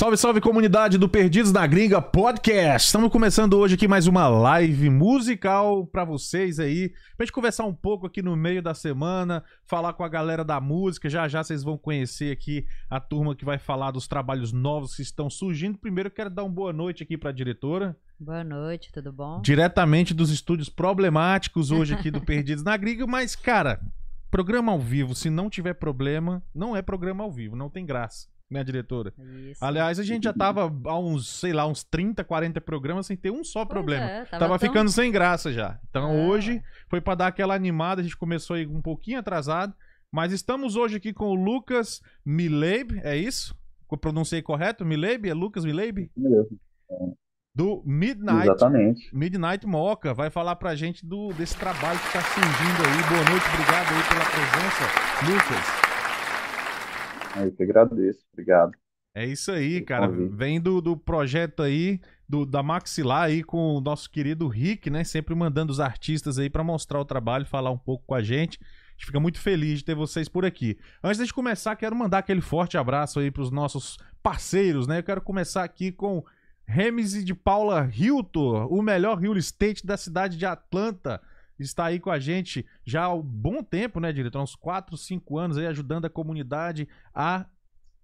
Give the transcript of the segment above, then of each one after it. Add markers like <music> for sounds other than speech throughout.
Salve, salve comunidade do Perdidos na Gringa Podcast. Estamos começando hoje aqui mais uma live musical para vocês aí, pra gente conversar um pouco aqui no meio da semana, falar com a galera da música. Já já vocês vão conhecer aqui a turma que vai falar dos trabalhos novos que estão surgindo. Primeiro eu quero dar uma boa noite aqui para a diretora. Boa noite, tudo bom? Diretamente dos estúdios problemáticos hoje aqui do Perdidos na Gringa, mas cara, programa ao vivo, se não tiver problema, não é programa ao vivo, não tem graça né, diretora? Isso. Aliás, a gente já tava <laughs> há uns, sei lá, uns 30, 40 programas sem ter um só pois problema. É, tava, tava tão... ficando sem graça já. Então é. hoje foi para dar aquela animada, a gente começou aí um pouquinho atrasado, mas estamos hoje aqui com o Lucas Mileib, é isso? Eu pronunciei correto? Mileib? É Lucas Mileib? Do Midnight. Exatamente. Midnight Moca. Vai falar pra gente do, desse trabalho que tá surgindo aí. Boa noite, obrigado aí pela presença, Lucas. Eu que agradeço, obrigado. É isso aí, cara. Vem do, do projeto aí, do, da Maxilar aí com o nosso querido Rick, né? Sempre mandando os artistas aí para mostrar o trabalho, falar um pouco com a gente. A gente fica muito feliz de ter vocês por aqui. Antes de começar, quero mandar aquele forte abraço aí para os nossos parceiros, né? Eu quero começar aqui com Remise de Paula Hilton, o melhor real estate da cidade de Atlanta está aí com a gente já há um bom tempo, né, diretor? Uns 4, 5 anos aí ajudando a comunidade a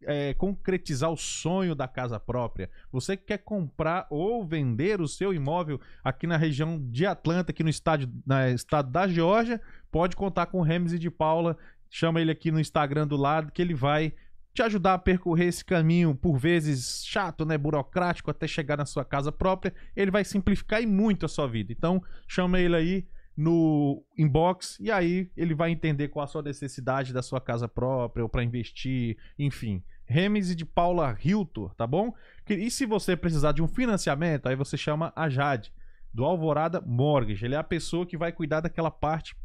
é, concretizar o sonho da casa própria. Você que quer comprar ou vender o seu imóvel aqui na região de Atlanta, aqui no estádio, na estado da Geórgia, pode contar com o Remes de Paula. Chama ele aqui no Instagram do lado que ele vai te ajudar a percorrer esse caminho, por vezes chato, né, burocrático, até chegar na sua casa própria. Ele vai simplificar e muito a sua vida. Então, chama ele aí no inbox e aí ele vai entender qual a sua necessidade da sua casa própria ou para investir, enfim. Remes de Paula Hilton, tá bom? E se você precisar de um financiamento, aí você chama a Jade, do Alvorada Mortgage. Ele é a pessoa que vai cuidar daquela parte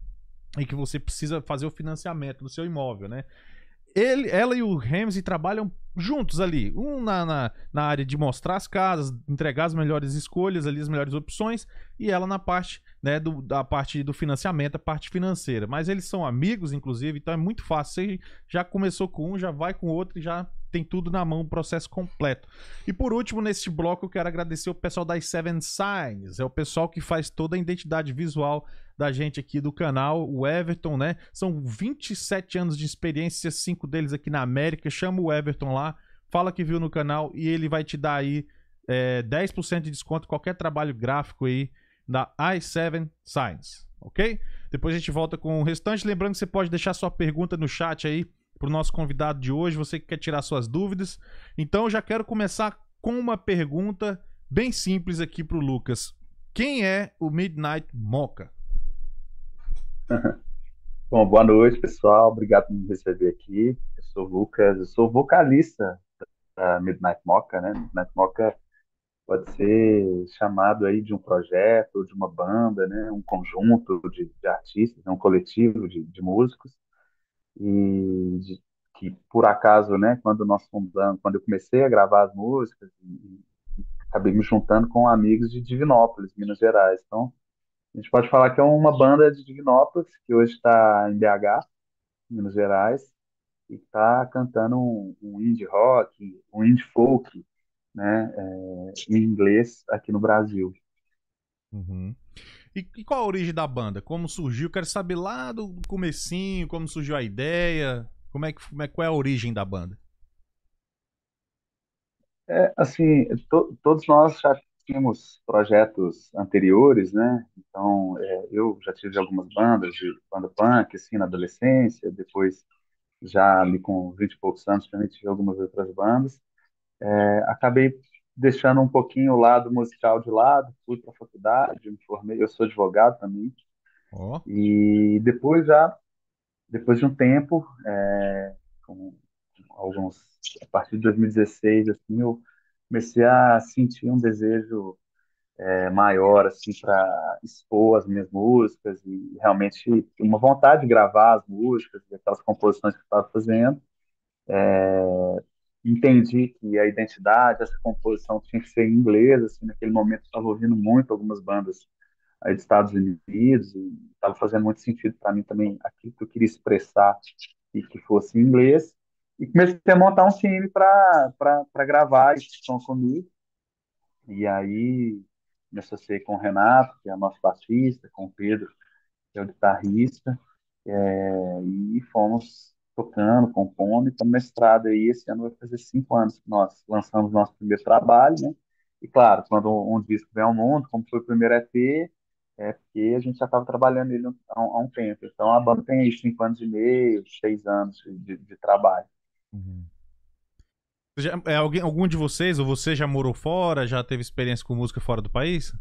em que você precisa fazer o financiamento do seu imóvel, né? Ele, ela e o Ramsey trabalham juntos ali. Um na, na, na, área de mostrar as casas, entregar as melhores escolhas ali, as melhores opções, e ela na parte, né, do, da parte do financiamento, a parte financeira. Mas eles são amigos, inclusive, então é muito fácil. Você já começou com um, já vai com o outro e já tem tudo na mão, o processo completo. E por último, neste bloco, eu quero agradecer o pessoal das Seven Signs. É o pessoal que faz toda a identidade visual da gente aqui do canal, o Everton, né? São 27 anos de experiência, cinco deles aqui na América. Chama o Everton lá, fala que viu no canal e ele vai te dar aí é, 10% de desconto qualquer trabalho gráfico aí da i7 Science, ok? Depois a gente volta com o restante. Lembrando que você pode deixar sua pergunta no chat aí pro nosso convidado de hoje, você que quer tirar suas dúvidas. Então eu já quero começar com uma pergunta bem simples aqui pro Lucas. Quem é o Midnight Mocha? <laughs> Bom, boa noite, pessoal. Obrigado por me receber aqui. Eu sou o Lucas, eu sou vocalista da Midnight Mocha, né? Midnight Mocha pode ser chamado aí de um projeto, de uma banda, né? Um conjunto de, de artistas, né? um coletivo de, de músicos e de, que por acaso, né? Quando nós fundamos, quando eu comecei a gravar as músicas, e, e acabei me juntando com amigos de Divinópolis, Minas Gerais. Então a gente pode falar que é uma banda de Dignópolis, que hoje está em BH, Minas Gerais, e está cantando um, um, indie rock, um indie folk, né, é, em inglês aqui no Brasil. Uhum. E, e, qual a origem da banda? Como surgiu? Quero saber lá do comecinho, como surgiu a ideia, como é que, como é, qual é a origem da banda? É, assim, to, todos nós já tínhamos projetos anteriores, né? Então, é, eu já tive algumas bandas, de banda punk, assim, na adolescência, depois, já ali com 20 e poucos anos, também tive algumas outras bandas. É, acabei deixando um pouquinho o lado musical de lado, fui para a faculdade, me formei, eu sou advogado também. Oh. E depois já, depois de um tempo, é, com alguns, a partir de 2016, assim, eu comecei a sentir um desejo é, maior assim para expor as minhas músicas e realmente uma vontade de gravar as músicas, aquelas composições que eu estava fazendo. É, entendi que a identidade, essa composição tinha que ser em inglês. Assim, naquele momento estava ouvindo muito algumas bandas aí dos Estados Unidos e estava fazendo muito sentido para mim também aquilo que eu queria expressar e que fosse em inglês. E comecei a montar um time para gravar esse som comigo. E aí me associei com o Renato, que é nosso baixista, com o Pedro, que é o guitarrista, é, e fomos tocando, compondo, e estamos mestrado aí, esse ano vai fazer cinco anos que nós lançamos nosso primeiro trabalho, né? E claro, quando um disco vem ao mundo, como foi o primeiro EP, é porque a gente já estava trabalhando nele há, há, um tempo. Então a banda tem aí cinco anos e meio, seis anos de, de trabalho. Uhum. Já, é, alguém, algum de vocês, ou você já morou fora, já teve experiência com música fora do país?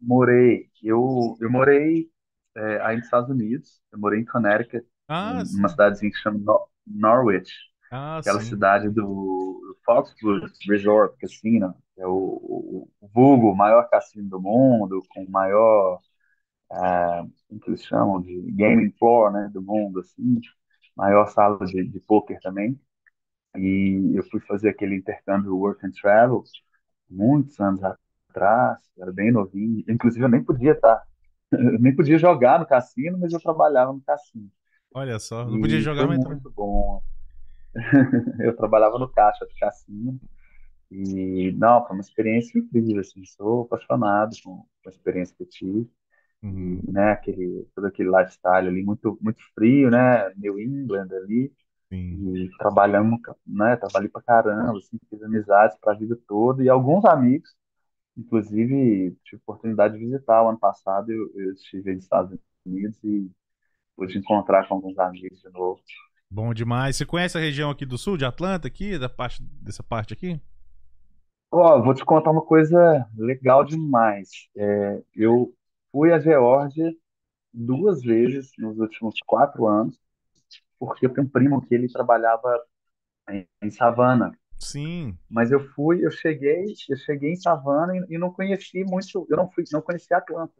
Morei. Eu, eu morei é, aí nos Estados Unidos. Eu morei em Connecticut, ah, numa cidadezinha que chama Norwich. Ah, aquela sim. cidade do Foxwoods Resort Casino, que é o, o, o vulgo, o maior cassino do mundo, com o maior, é, como que eles chamam, de gaming floor, né, do mundo, assim, maior sala de, de poker também. E eu fui fazer aquele intercâmbio Work and Travel muitos anos atrás, era bem novinho. Inclusive, eu nem podia estar, tá, <laughs> eu nem podia jogar no cassino, mas eu trabalhava no cassino. Olha só, não podia jogar, mas muito bom. <laughs> eu trabalhava no caixa do cassino. E, não, foi uma experiência incrível, assim, sou apaixonado com, com a experiência que eu tive. Uhum. Né, aquele, todo aquele lifestyle ali, muito, muito frio, né, New England ali. Sim. E trabalhamos, né? Trabalhei pra caramba, assim, fiz amizades pra vida toda e alguns amigos, inclusive tive oportunidade de visitar o ano passado, eu, eu estive nos Estados Unidos e pude encontrar com alguns amigos de novo. Bom demais. Você conhece a região aqui do sul, de Atlanta, aqui, da parte, dessa parte aqui? Ó, vou te contar uma coisa legal demais. É, eu fui à Geórgia duas vezes nos últimos quatro anos porque eu tenho um primo que ele trabalhava em, em Savana. Sim. Mas eu fui, eu cheguei, eu cheguei em Savana e, e não conheci muito, eu não fui, não conheci Atlanta.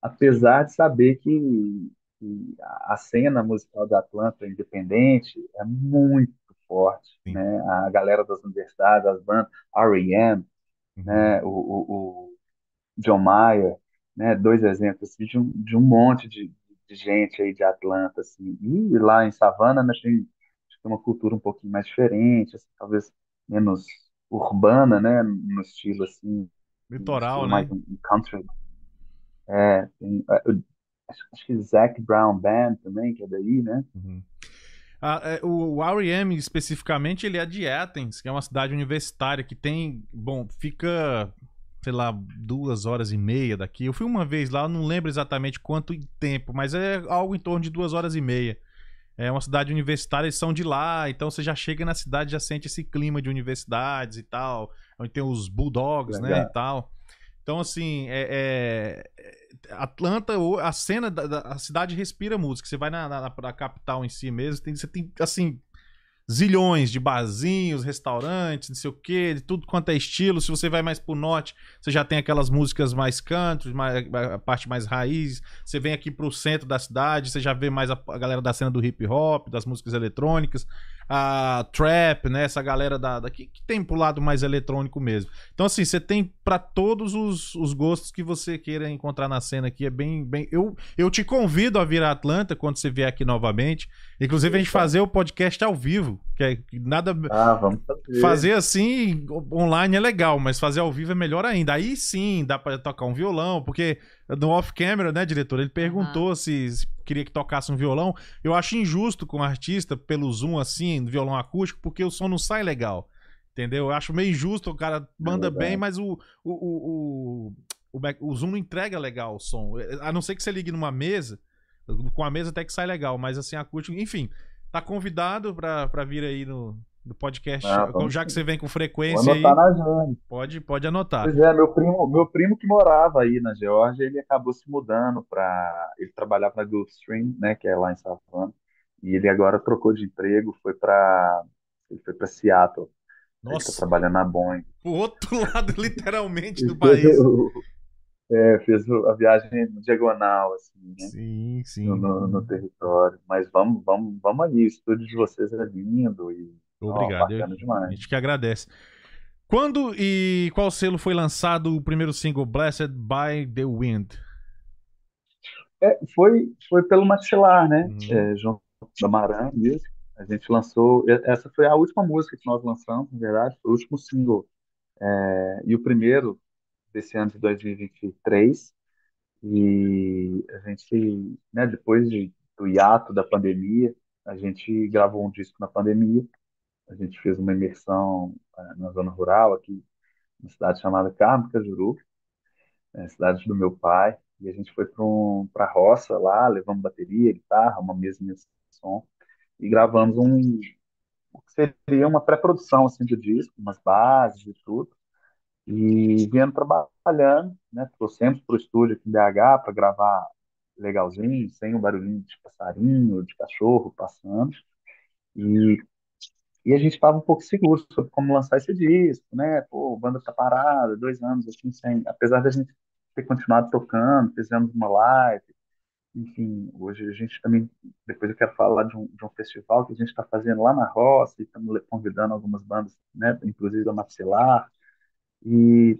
Apesar de saber que, que a cena musical de Atlanta independente é muito forte, Sim. né? A galera das universidades, as bandas, R.E.M., uhum. né? O, o, o John Mayer, né? Dois exemplos assim, de, um, de um monte de, de gente aí de Atlanta, assim. E lá em Savana, né, tem, tem uma cultura um pouquinho mais diferente, assim, talvez menos urbana, né, no estilo, assim... Litoral, né? Mais um, um country. É, tem, é, acho, que Zac Brown Band também, que é daí, né? Uhum. Ah, é, o R.E.M. especificamente, ele é de Athens, que é uma cidade universitária que tem, bom, fica sei lá, duas horas e meia daqui. Eu fui uma vez lá, não lembro exatamente quanto tempo, mas é algo em torno de duas horas e meia. É uma cidade universitária, eles são de lá, então você já chega na cidade, já sente esse clima de universidades e tal, onde tem os bulldogs, Legal. né, e tal. Então, assim, é, é, Atlanta, a cena da, da, a cidade respira música. Você vai na, na, na capital em si mesmo, tem, você tem, assim, zilhões de barzinhos, restaurantes, não sei o que, de tudo quanto é estilo. Se você vai mais pro norte, você já tem aquelas músicas mais country, mais, a parte mais raiz. Você vem aqui pro centro da cidade, você já vê mais a, a galera da cena do hip hop, das músicas eletrônicas a trap, né? Essa galera da, da que, que, tem pro lado mais eletrônico mesmo. Então, assim, você tem para todos os, os gostos que você queira encontrar na cena aqui. É bem. bem eu, eu te convido a vir a Atlanta quando você vier aqui novamente. Inclusive, a gente fazer o podcast ao vivo. Que é nada. Ah, vamos fazer. Fazer assim, online é legal, mas fazer ao vivo é melhor ainda. Aí sim dá para tocar um violão, porque no off-camera, né, diretor? Ele perguntou uhum. se, se, queria que tocasse um violão. Eu acho injusto com o artista, pelo Zoom assim, violão acústico, porque o som não sai legal. Entendeu? Eu acho meio injusto, o cara manda é bem, mas o, o, o, o, o Zoom não entrega legal o som. A não ser que você ligue numa mesa, com a mesa até que sai legal, mas assim, acústico, enfim, tá convidado pra, pra vir aí no, do podcast. Ah, já que você vem com frequência aí. Pode, pode anotar. Pois é, meu primo, meu primo que morava aí na Geórgia, ele acabou se mudando para. Ele trabalhava na Gulfstream, né, que é lá em Savannah, e ele agora trocou de emprego, foi para ele foi para Seattle. Nossa. Ele tá trabalhando na Boeing. O outro <laughs> lado, literalmente, do país. É, fez a viagem diagonal, assim, né? Sim, sim. No, no, no, território. Mas vamos, vamos, vamos aí, o estúdio de vocês é lindo e Obrigado. Oh, a gente que agradece. Quando e qual selo foi lançado o primeiro single Blessed by the Wind? É, foi, foi pelo Maxilar, né? Uhum. É, João da Maran Music. A gente lançou, essa foi a última música que nós lançamos, na verdade, foi o último single. É, e o primeiro desse ano de 2023. E a gente, né, depois de, do hiato da pandemia, a gente gravou um disco na pandemia. A gente fez uma imersão é, na zona rural, aqui, na cidade chamada Carmo Cajuru, é, cidade do meu pai. E a gente foi para um, a roça lá, levamos bateria, guitarra, uma mesa de som, e gravamos um, o que seria uma pré-produção assim, do disco, umas bases e tudo. E viemos trabalhando, né? Trouxemos para o estúdio aqui em BH para gravar legalzinho, sem o barulhinho de passarinho, de cachorro passando. E, e a gente estava um pouco seguro sobre como lançar esse disco, né? Pô, a banda tá parada, dois anos assim, sem. Apesar da gente ter continuado tocando, fizemos uma live, enfim, hoje a gente também, depois eu quero falar de um, de um festival que a gente está fazendo lá na roça e estamos convidando algumas bandas, né, inclusive da Maxilar, e,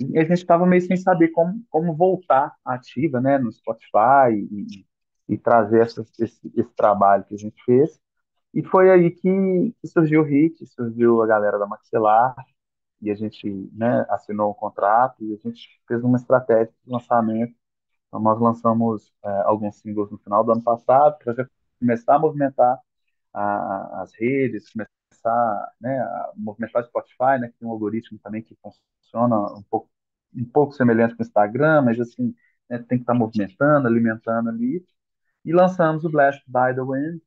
e a gente estava meio sem saber como, como voltar ativa, né, no Spotify e, e trazer essa, esse, esse trabalho que a gente fez. E foi aí que, surgiu o Hit, surgiu a galera da Maxilar, e a gente né, assinou um contrato e a gente fez uma estratégia de lançamento. Então, nós lançamos é, alguns singles no final do ano passado para começar a movimentar a, as redes, começar né, a movimentar o Spotify, né, que tem um algoritmo também que funciona um pouco, um pouco semelhante com o Instagram, mas assim, né, tem que estar movimentando, alimentando ali. E lançamos o Blast by the Wind,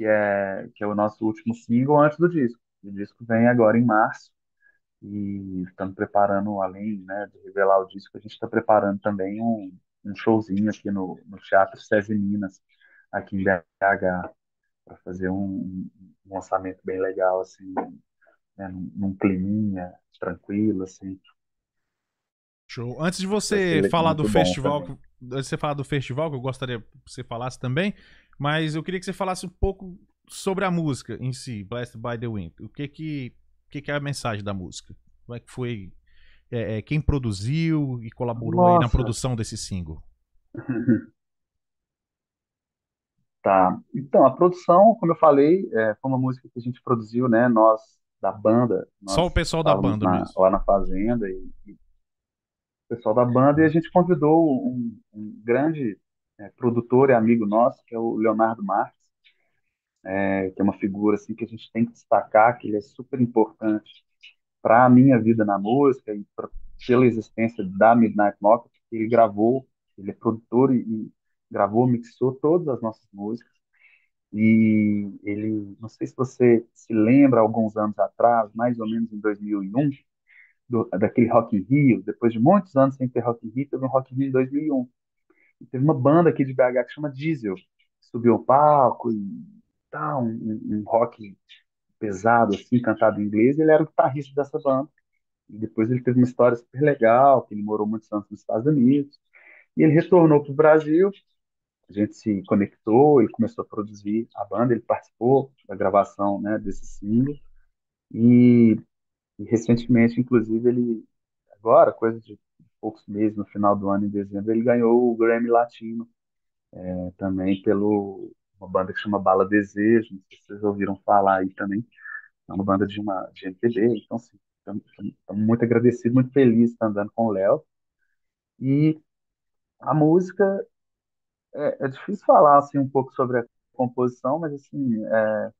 que é, que é o nosso último single antes do disco. O disco vem agora em março e estamos preparando, além né, de revelar o disco, a gente está preparando também um, um showzinho aqui no, no Teatro SESI Minas, aqui em BH, para fazer um, um, lançamento bem legal, assim, né, num, num climinha tranquilo, assim. Show. Antes de você falar do festival, antes de você falar do festival, que eu gostaria que você falasse também, mas eu queria que você falasse um pouco sobre a música em si, Blessed by the Wind. O que que, o que, que é a mensagem da música? Como é que foi? É, é, quem produziu e colaborou na produção desse single? <laughs> Tá. Então, a produção, como eu falei, é, foi uma música que a gente produziu, né? Nós, da banda. Só o pessoal da banda na, mesmo. Lá na Fazenda. E, e, o pessoal da banda. E a gente convidou um, um grande é, produtor e amigo nosso, que é o Leonardo Marques, é, que é uma figura assim, que a gente tem que destacar, que ele é super importante para a minha vida na música e pra, pela existência da Midnight Mocket, que ele gravou, ele é produtor e, e gravou, mixou todas as nossas músicas. E ele, não sei se você se lembra, alguns anos atrás, mais ou menos em 2001, do, daquele Rock in Rio, depois de muitos anos sem ter Rock in Rio, teve um Rock in Rio em 2001. Teve uma banda aqui de BH que chama Diesel, subiu ao palco e tal, um, um rock pesado, assim, cantado em inglês, ele era o guitarrista dessa banda. E depois ele teve uma história super legal, que ele morou muitos anos nos Estados Unidos. E ele retornou para o Brasil a gente se conectou, ele começou a produzir a banda, ele participou da gravação né, desse single e, e, recentemente, inclusive, ele agora, coisa de poucos meses, no final do ano, em dezembro, ele ganhou o Grammy Latino é, também pelo uma banda que chama Bala Desejo, não sei se vocês ouviram falar aí também, é uma banda de uma de MPB, então assim, estamos muito agradecidos, muito felizes estar andando com o Léo. E a música é, é, difícil falar assim um pouco sobre a composição, mas assim, é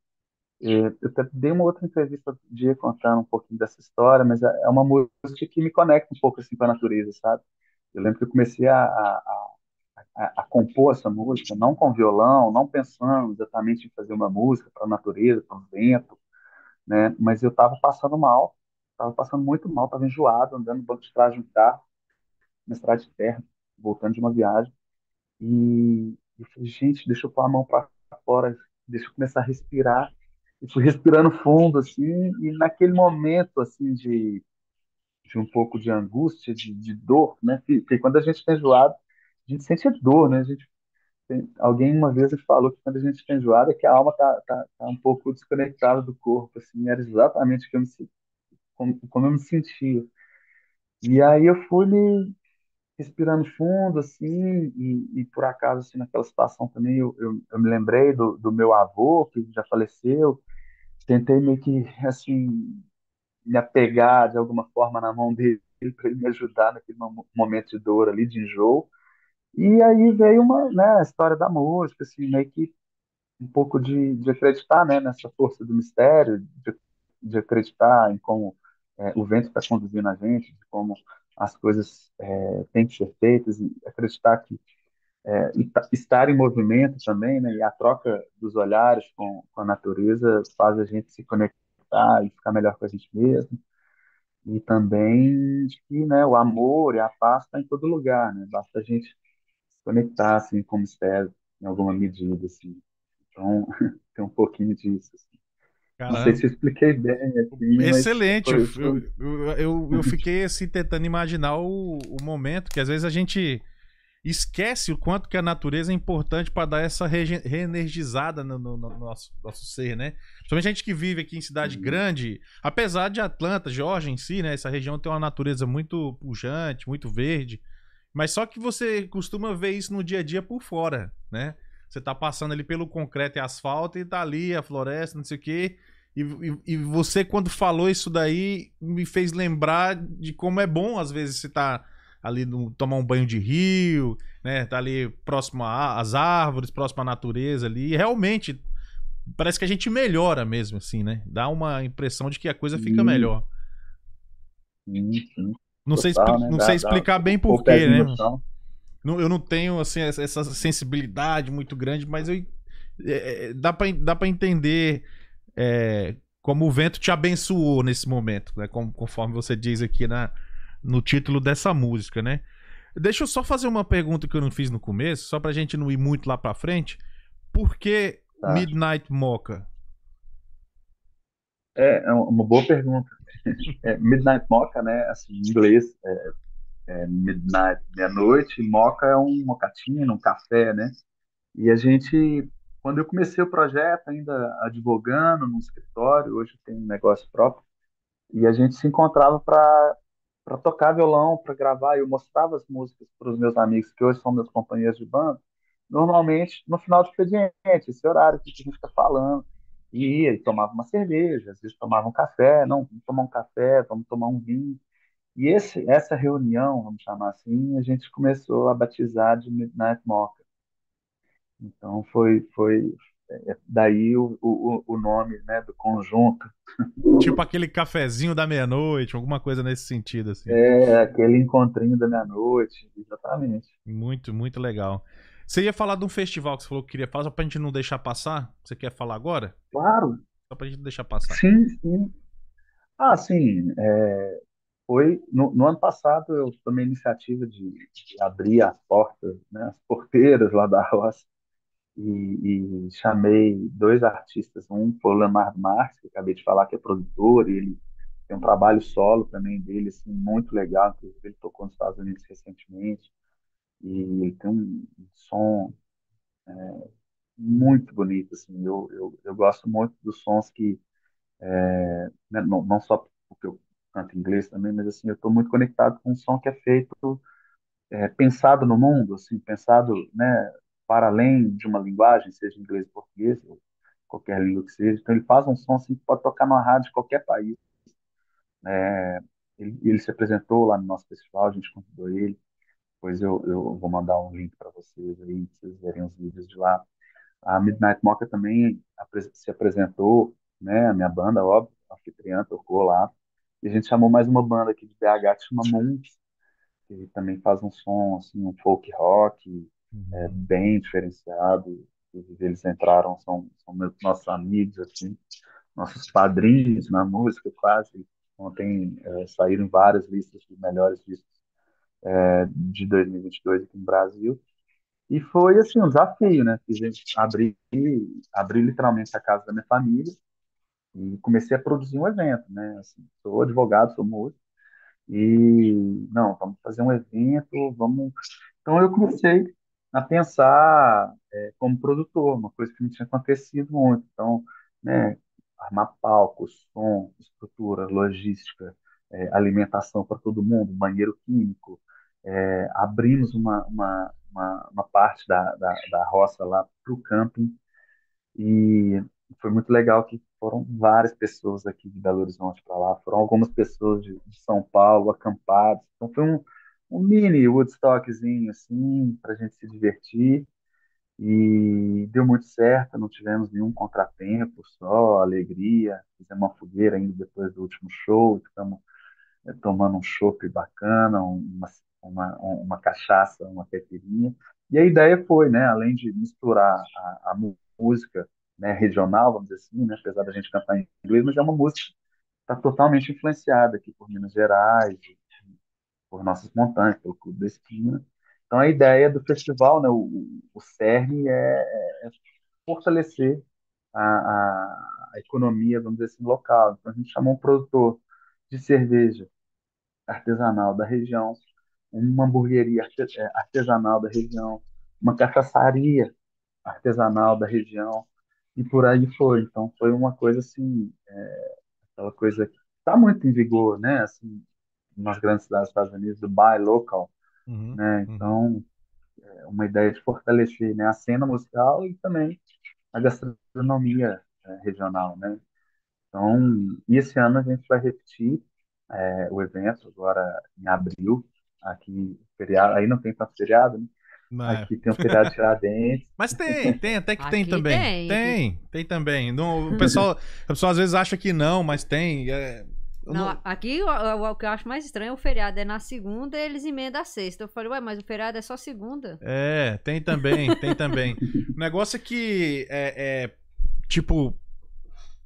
eu até dei uma outra entrevista outro dia contando um pouquinho dessa história, mas é, é uma música que me conecta um pouco assim com a natureza, sabe? Eu lembro que eu comecei a, a, a, a compor essa música, não com violão, não pensando exatamente em fazer uma música para a natureza, para o vento, né? Mas eu estava passando mal, estava passando muito mal, estava enjoado, andando no banco de trás de um carro, na estrada de terra, voltando de uma viagem. E eu falei, gente, deixa eu pôr a mão para fora, deixa eu começar a respirar. Fui respirando fundo, assim, e naquele momento, assim, de, de um pouco de angústia, de, de dor, né? Porque quando a gente está enjoado, a gente sente dor, né? A gente, tem, alguém uma vez falou que quando a gente está enjoado é que a alma tá, tá, tá um pouco desconectada do corpo, assim, era exatamente como, como, como eu me sentia. E aí eu fui me respirando fundo, assim, e, e, por acaso, assim, naquela situação também, eu, eu, eu, me lembrei do, do meu avô, que já faleceu, tentei meio que, assim, me apegar de alguma forma na mão dele <laughs> para ele me ajudar naquele momento de dor ali, de enjoo, e aí veio uma, né, a história da música, assim, meio que um pouco de, de acreditar, né, nessa força do mistério, de, de acreditar em como é, o vento está conduzindo a gente, de como as coisas é, têm que ser feitas, e acreditar que é, estar em movimento também, né, e a troca dos olhares com, com a natureza faz a gente se conectar e ficar melhor com a gente mesmo. E também que né, o amor e a paz estão tá em todo lugar, né? Basta a gente se conectar assim, com o mistério em alguma medida. Assim. Então, <laughs> tem um pouquinho disso. Assim. Caramba. Não sei se eu expliquei bem. Assim, Excelente. Eu, eu, eu, eu, fiquei assim, tentando imaginar o, o momento que às vezes a gente esquece o quanto que a natureza é importante para dar essa reenergizada no, no, no, nosso, nosso ser, né? Principalmente a gente que vive aqui em cidade uhum. grande, apesar de Atlanta, Georgia em si, né? Essa região tem uma natureza muito pujante, muito verde, mas só que você costuma ver isso no dia a dia por fora, né? Você tá passando ali pelo concreto e asfalto e tá ali a floresta, não sei o quê. E, e, e, você, quando falou isso daí, me fez lembrar de como é bom, às vezes, você tá ali no, tomar um banho de rio, né? Tá ali próximo às árvores, próximo à natureza ali. E realmente, parece que a gente melhora mesmo, assim, né? Dá uma impressão de que a coisa fica melhor. Sim, sim. Não, sei, né? não dá, sei explicar dá, bem porquê, né? Não, eu não tenho assim, essa sensibilidade muito grande, mas eu, é, é dá para dá pra entender é, como o vento te abençoou nesse momento, né? Como, conforme você diz aqui na, no título dessa música, né? Deixa eu só fazer uma pergunta que eu não fiz no começo, só pra gente não ir muito lá pra frente. Por que tá. Midnight Mocha? É, é uma boa pergunta. <laughs> É, midnight Mocha, né? Assim, em inglês, é, é Midnight, meia-noite. Mocha é um mocatino, um café, né? E a gente, quando eu comecei o projeto, ainda advogando num escritório, hoje tem um negócio próprio, e a gente se encontrava para para tocar violão, para gravar. Eu mostrava as músicas para os meus amigos, que hoje são meus companheiros de banda, normalmente no final do expediente, esse horário que a gente fica falando. E ia e tomava uma cerveja, às vezes tomava um café, não, vamos tomar um café, vamos tomar um vinho. E esse, essa reunião, vamos chamar assim, a gente começou a batizar de Midnight Mocha. Então foi, foi, daí o, o, o nome né, do conjunto. Tipo aquele cafezinho da meia-noite, alguma coisa nesse sentido. Assim. É, aquele encontrinho da meia-noite, exatamente. Muito, muito legal. Você ia falar de um festival que você falou que queria falar, só pra gente não deixar passar? Você quer falar agora? Claro. Só pra gente não deixar passar. Sim, sim. Ah, sim. É, foi no, no, ano passado eu tomei a iniciativa de, de abrir as portas, né, as porteiras lá da roça e, e, chamei dois artistas, um foi o Leonardo Marques, que acabei de falar que é produtor, e ele tem um trabalho solo também dele, assim, muito legal, inclusive ele tocou nos Estados Unidos recentemente, e ele tem um som é, muito bonito, assim, eu, eu, eu gosto muito dos sons que, é, né, não, não só porque eu canto inglês também, mas assim, eu estou muito conectado com um som que é feito, é, pensado no mundo, assim, pensado, né, para além de uma linguagem, seja inglês ou português, ou qualquer língua que seja. Então ele faz um som assim que pode tocar numa rádio de qualquer país. É, ele, ele, se apresentou lá no nosso festival, a gente convidou ele. Depois eu, eu vou mandar um link para vocês aí, pra vocês verem os vídeos de lá. A Midnight Mocha também se apresentou, né? A minha banda, óbvio, a anfitriã tocou lá. E a gente chamou mais uma banda aqui de BH que chama Moons, que também faz um som, assim, um folk rock, é, uhum. bem diferenciado. Inclusive, eles entraram, são, são meus, nossos amigos, assim, nossos padrinhos na música, quase. Ontem é, saíram várias listas de melhores discos é, de 2022 aqui no Brasil. E foi, assim, um desafio, né? Fiz abrir, abrir literalmente a casa da minha família e comecei a produzir um evento, né? Assim, sou advogado, sou músico, e não, vamos fazer um evento, vamos. Então eu comecei a pensar é, como produtor, uma coisa que não tinha acontecido muito. Então, né, armar palco, som, estrutura, logística, é, alimentação para todo mundo, banheiro químico, é, abrimos uma, uma, uma, uma, parte da, da, da roça lá para o camping e foi muito legal que foram várias pessoas aqui de Belo Horizonte para lá, foram algumas pessoas de, de São Paulo acampadas, então foi um, um mini Woodstockzinho assim para a gente se divertir e deu muito certo, não tivemos nenhum contratempo, só alegria. Fizemos uma fogueira ainda depois do último show, ficamos é, tomando um chopp bacana, uma, uma, uma cachaça, uma caipirinha. E a ideia foi, né, além de misturar a, a música né, regional, vamos dizer assim, né, apesar da gente cantar em inglês, mas é uma música que está totalmente influenciada aqui por Minas Gerais, por nossas montanhas, pelo Clube da Esquina. Então, a ideia do festival, né, o, o CERN, é, é fortalecer a, a, a, economia, vamos dizer assim, local. Então, a gente chamou um produtor de cerveja artesanal da região, uma hamburgueria é, artesanal da região, uma cachaçaria artesanal da região, e por aí foi. Então, foi uma coisa assim, é, aquela coisa que está muito em vigor, né? Assim, nas grandes cidades dos Estados Unidos, do buy local, uhum, né? Uhum. Então, uhum. é uma ideia de fortalecer né, a cena musical e também a gastronomia é, regional, né? Então, e esse ano a gente vai repetir é, o evento agora em abril, aqui feriado, aí não tem tanto feriado, né? Mas... Aqui tem um feriado de Tiradentes. <laughs> Mas tem, tem, até que aqui tem também. Tem, tem, tem também. o, pessoal, o pessoal às vezes acha que não, mas tem. É, não, não, aqui o, que eu acho mais estranho é o feriado é na segunda e eles emendam a sexta. Eu falei, ué, mas o feriado é só segunda. É, tem também, tem também. o negócio é que é, é, tipo.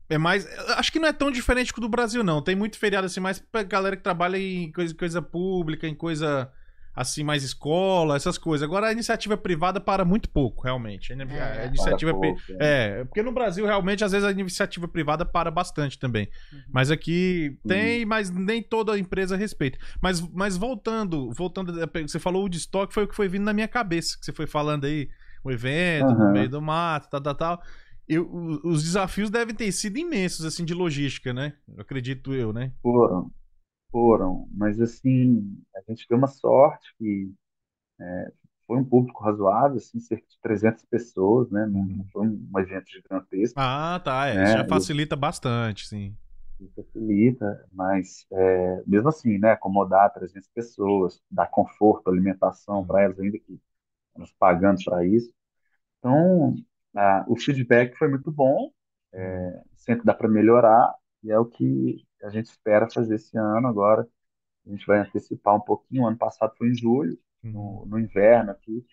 É mais. Acho que não é tão diferente do Brasil, não. Tem muito feriado assim, mais pra galera que trabalha em coisa, coisa pública, em coisa assim, mais escola, essas coisas. Agora a iniciativa privada para muito pouco, realmente. A, é, a iniciativa pouco, é. é. porque no Brasil realmente às vezes a iniciativa privada para bastante também. Uhum. Mas aqui tem, uhum. mas nem toda empresa respeita. Mas, mas voltando, voltando, você falou o de estoque foi o que foi vindo na minha cabeça, que você foi falando aí, o evento uhum. no meio do mato, tal, tal, tal. Eu, os desafios devem ter sido imensos, assim, de logística, né? Acredito eu, né? Foram foram, mas assim, a gente deu uma sorte que é, foi um público razoável, assim, cerca de 300 pessoas, né? Não, não foi um evento gigantesco. Ah, tá, é, né? já facilita e, bastante, sim. Facilita, mas é, mesmo assim, né, acomodar 300 pessoas, dar conforto, alimentação para elas, ainda que elas pagando para isso. Então, a, o feedback foi muito bom, é, sempre dá para melhorar, e é o que a gente espera fazer esse ano agora. A gente vai antecipar um pouquinho. O ano passado foi em julho, no, uhum. no inverno aqui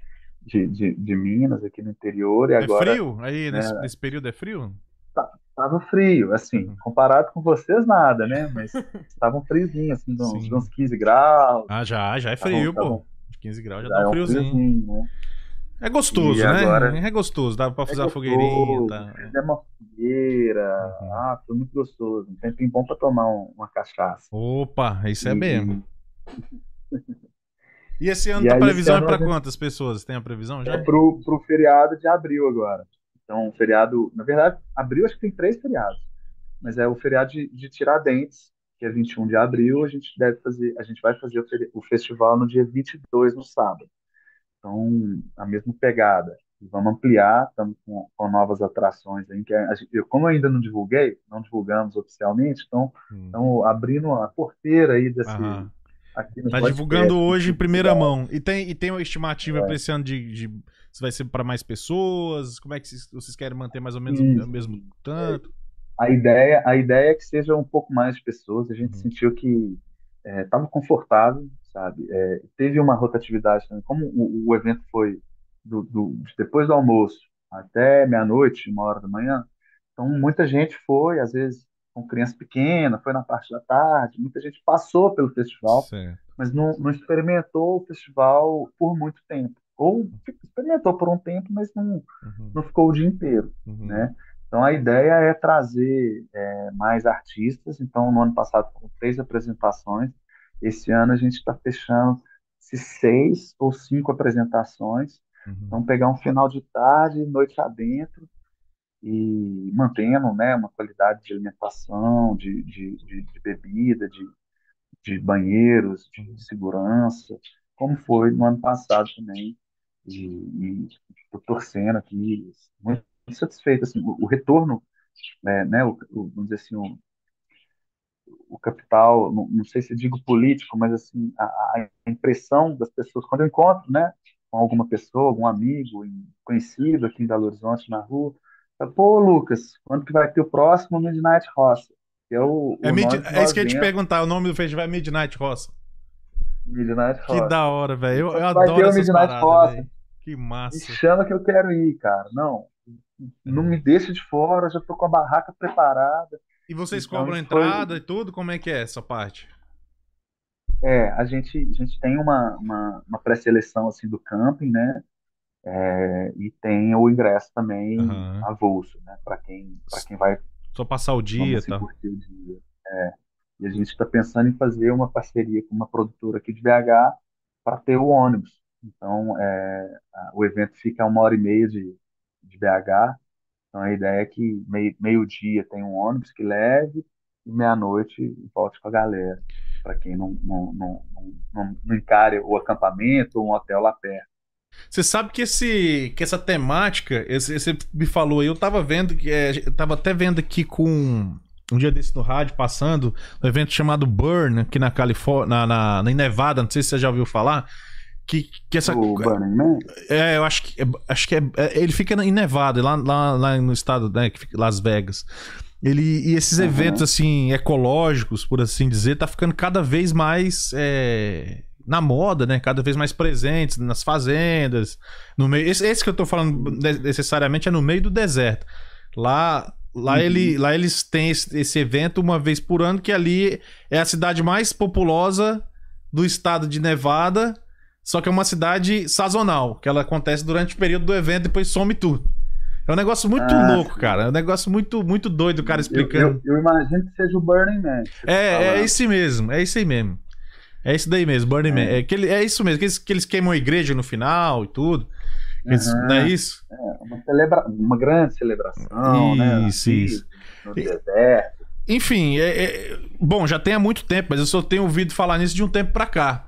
de, de, de, Minas, aqui no interior. E é agora, frio? Aí, né, nesse, nesse, período é frio? Tá, tava frio, assim, uhum. comparado com vocês, nada, né? Mas <laughs> estavam friozinho, assim, de uns, de uns 15 graus. Ah, já, já é frio, tavam, pô. Tavam, 15 graus já, já tá um é friozinho. Um friozinho né? É gostoso, e né? Agora, é gostoso, dá pra fazer é a fogueirinha. Tá. É uma fogueira. Uhum. Ah, foi muito gostoso. Um tempinho bom pra tomar um, uma cachaça. Opa, isso é e... mesmo. E esse ano e a previsão é gente... quantas pessoas? Tem a previsão já? É pro, pro feriado de abril agora. Então, feriado. Na verdade, abril acho que tem três feriados. Mas é o feriado de, de Tiradentes, que é 21 de abril. A gente deve fazer. A gente vai fazer o, o festival no dia 22, no sábado. Então, a mesma pegada. vamos ampliar, estamos com, com, novas atrações aí. Que a, eu, como eu ainda não divulguei, não divulgamos oficialmente, então hum. abrindo a porteira aí desse. Aqui tá divulgando hoje em primeira mão. E tem, e tem uma estimativa é. para esse ano de, de, se vai ser para mais pessoas? Como é que vocês, vocês querem manter mais ou menos Isso. o mesmo tanto? A ideia, a ideia é que seja um pouco mais de pessoas. A gente uhum. sentiu que estava é, confortável, sabe? É, teve uma rotatividade também. Como o, o evento foi do, do, depois do almoço até meia-noite, uma hora da manhã, então muita gente foi, às vezes com criança pequena, foi na parte da tarde, muita gente passou pelo festival, certo. mas não, não experimentou o festival por muito tempo. Ou experimentou por um tempo, mas não, uhum. não ficou o dia inteiro, uhum. né? Então a ideia é trazer é, mais artistas. Então no ano passado foram três apresentações. Esse ano a gente está fechando se seis ou cinco apresentações. Uhum. Então pegar um final de tarde, noite adentro e mantendo, né, uma qualidade de alimentação, de, de, de, de bebida, de, de banheiros, de segurança, como foi no ano passado também. E estou torcendo aqui, muito, muito satisfeito. Assim, o, o retorno, é, né, o, o, vamos dizer assim, o, o capital, não, não, sei se digo político, mas assim, a, a, impressão das pessoas, quando eu encontro, né, com alguma pessoa, algum amigo, conhecido aqui em Belo Horizonte, na rua, pô, Lucas, quando que vai ter o próximo Midnight Roça? É, o, é, mid... é isso que eu ia te perguntar, o nome do festival é Midnight Roça. Midnight Roça. Que da hora, velho. Eu, eu adoro essas Midnight paradas, Roça. Que massa. Me chama que eu quero ir, cara. Não, não me deixa de fora, já tô com a barraca preparada. E vocês então, cobram entrada foi... e tudo? Como é que é essa parte? É, a gente, a gente tem uma, uma, uma pré-seleção assim, do camping, né? É, e tem o ingresso também uhum. avulso, né? Para quem, quem vai. Só passar o dia, tá? O dia. É. E a gente está pensando em fazer uma parceria com uma produtora aqui de BH para ter o ônibus. Então, é, o evento fica a uma hora e meia de, de BH. Então, a ideia é que meio-dia tem um ônibus que leve e meia-noite volte com a galera para quem não, não, não, não, não encare o acampamento ou um hotel lá perto. Você sabe que esse que essa temática, esse, você me falou aí, eu tava vendo é, tava até vendo aqui com um dia desse no rádio passando um evento chamado Burn aqui na Califórnia, na, na, na Nevada, não sei se você já ouviu falar. Que, que essa o Burning Man? É, eu acho que acho que é, é, ele fica em Nevada, lá, lá, lá no estado, né, Las Vegas. Ele, e esses uhum. eventos, assim, ecológicos, por assim dizer, tá ficando cada vez mais é, na moda, né? Cada vez mais presentes nas fazendas. No meio, esse, esse que eu tô falando necessariamente é no meio do deserto. Lá, lá, uhum. ele, lá eles têm esse, esse evento uma vez por ano, que ali é a cidade mais populosa do estado de Nevada. Só que é uma cidade sazonal, que ela acontece durante o período do evento e depois some tudo. É um negócio muito ah, louco, cara. É um negócio muito, muito doido o cara explicando. Eu, eu, eu imagino que seja o Burning Man. É, é esse mesmo, é esse aí mesmo. É isso daí mesmo, Burning é. Man. É, que ele, é isso mesmo, que eles, que eles queimam a igreja no final e tudo. Eles, uhum. Não é isso? É, uma, celebra... uma grande celebração, né? Isso, né? isso. No deserto. Enfim, é, é, bom, já tem há muito tempo, mas eu só tenho ouvido falar nisso de um tempo pra cá.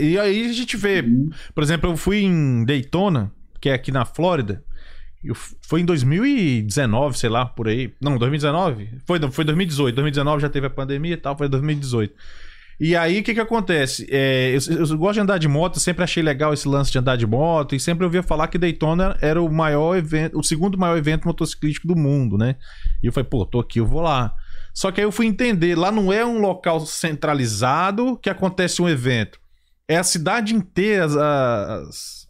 E aí a gente vê, uhum. por exemplo, eu fui em Daytona, que é aqui na Flórida, eu, foi em 2019, sei lá, por aí. Não, 2019? Foi, foi 2018. 2019 já teve a pandemia e tal, foi 2018. E aí, o que que acontece? É, eu, eu, gosto de andar de moto, sempre achei legal esse lance de andar de moto, e sempre ouvia falar que Daytona era o maior evento, o segundo maior evento motociclístico do mundo, né? E eu falei, pô, tô aqui, eu vou lá. Só que aí eu fui entender, lá não é um local centralizado que acontece um evento. É a cidade inteira, as, as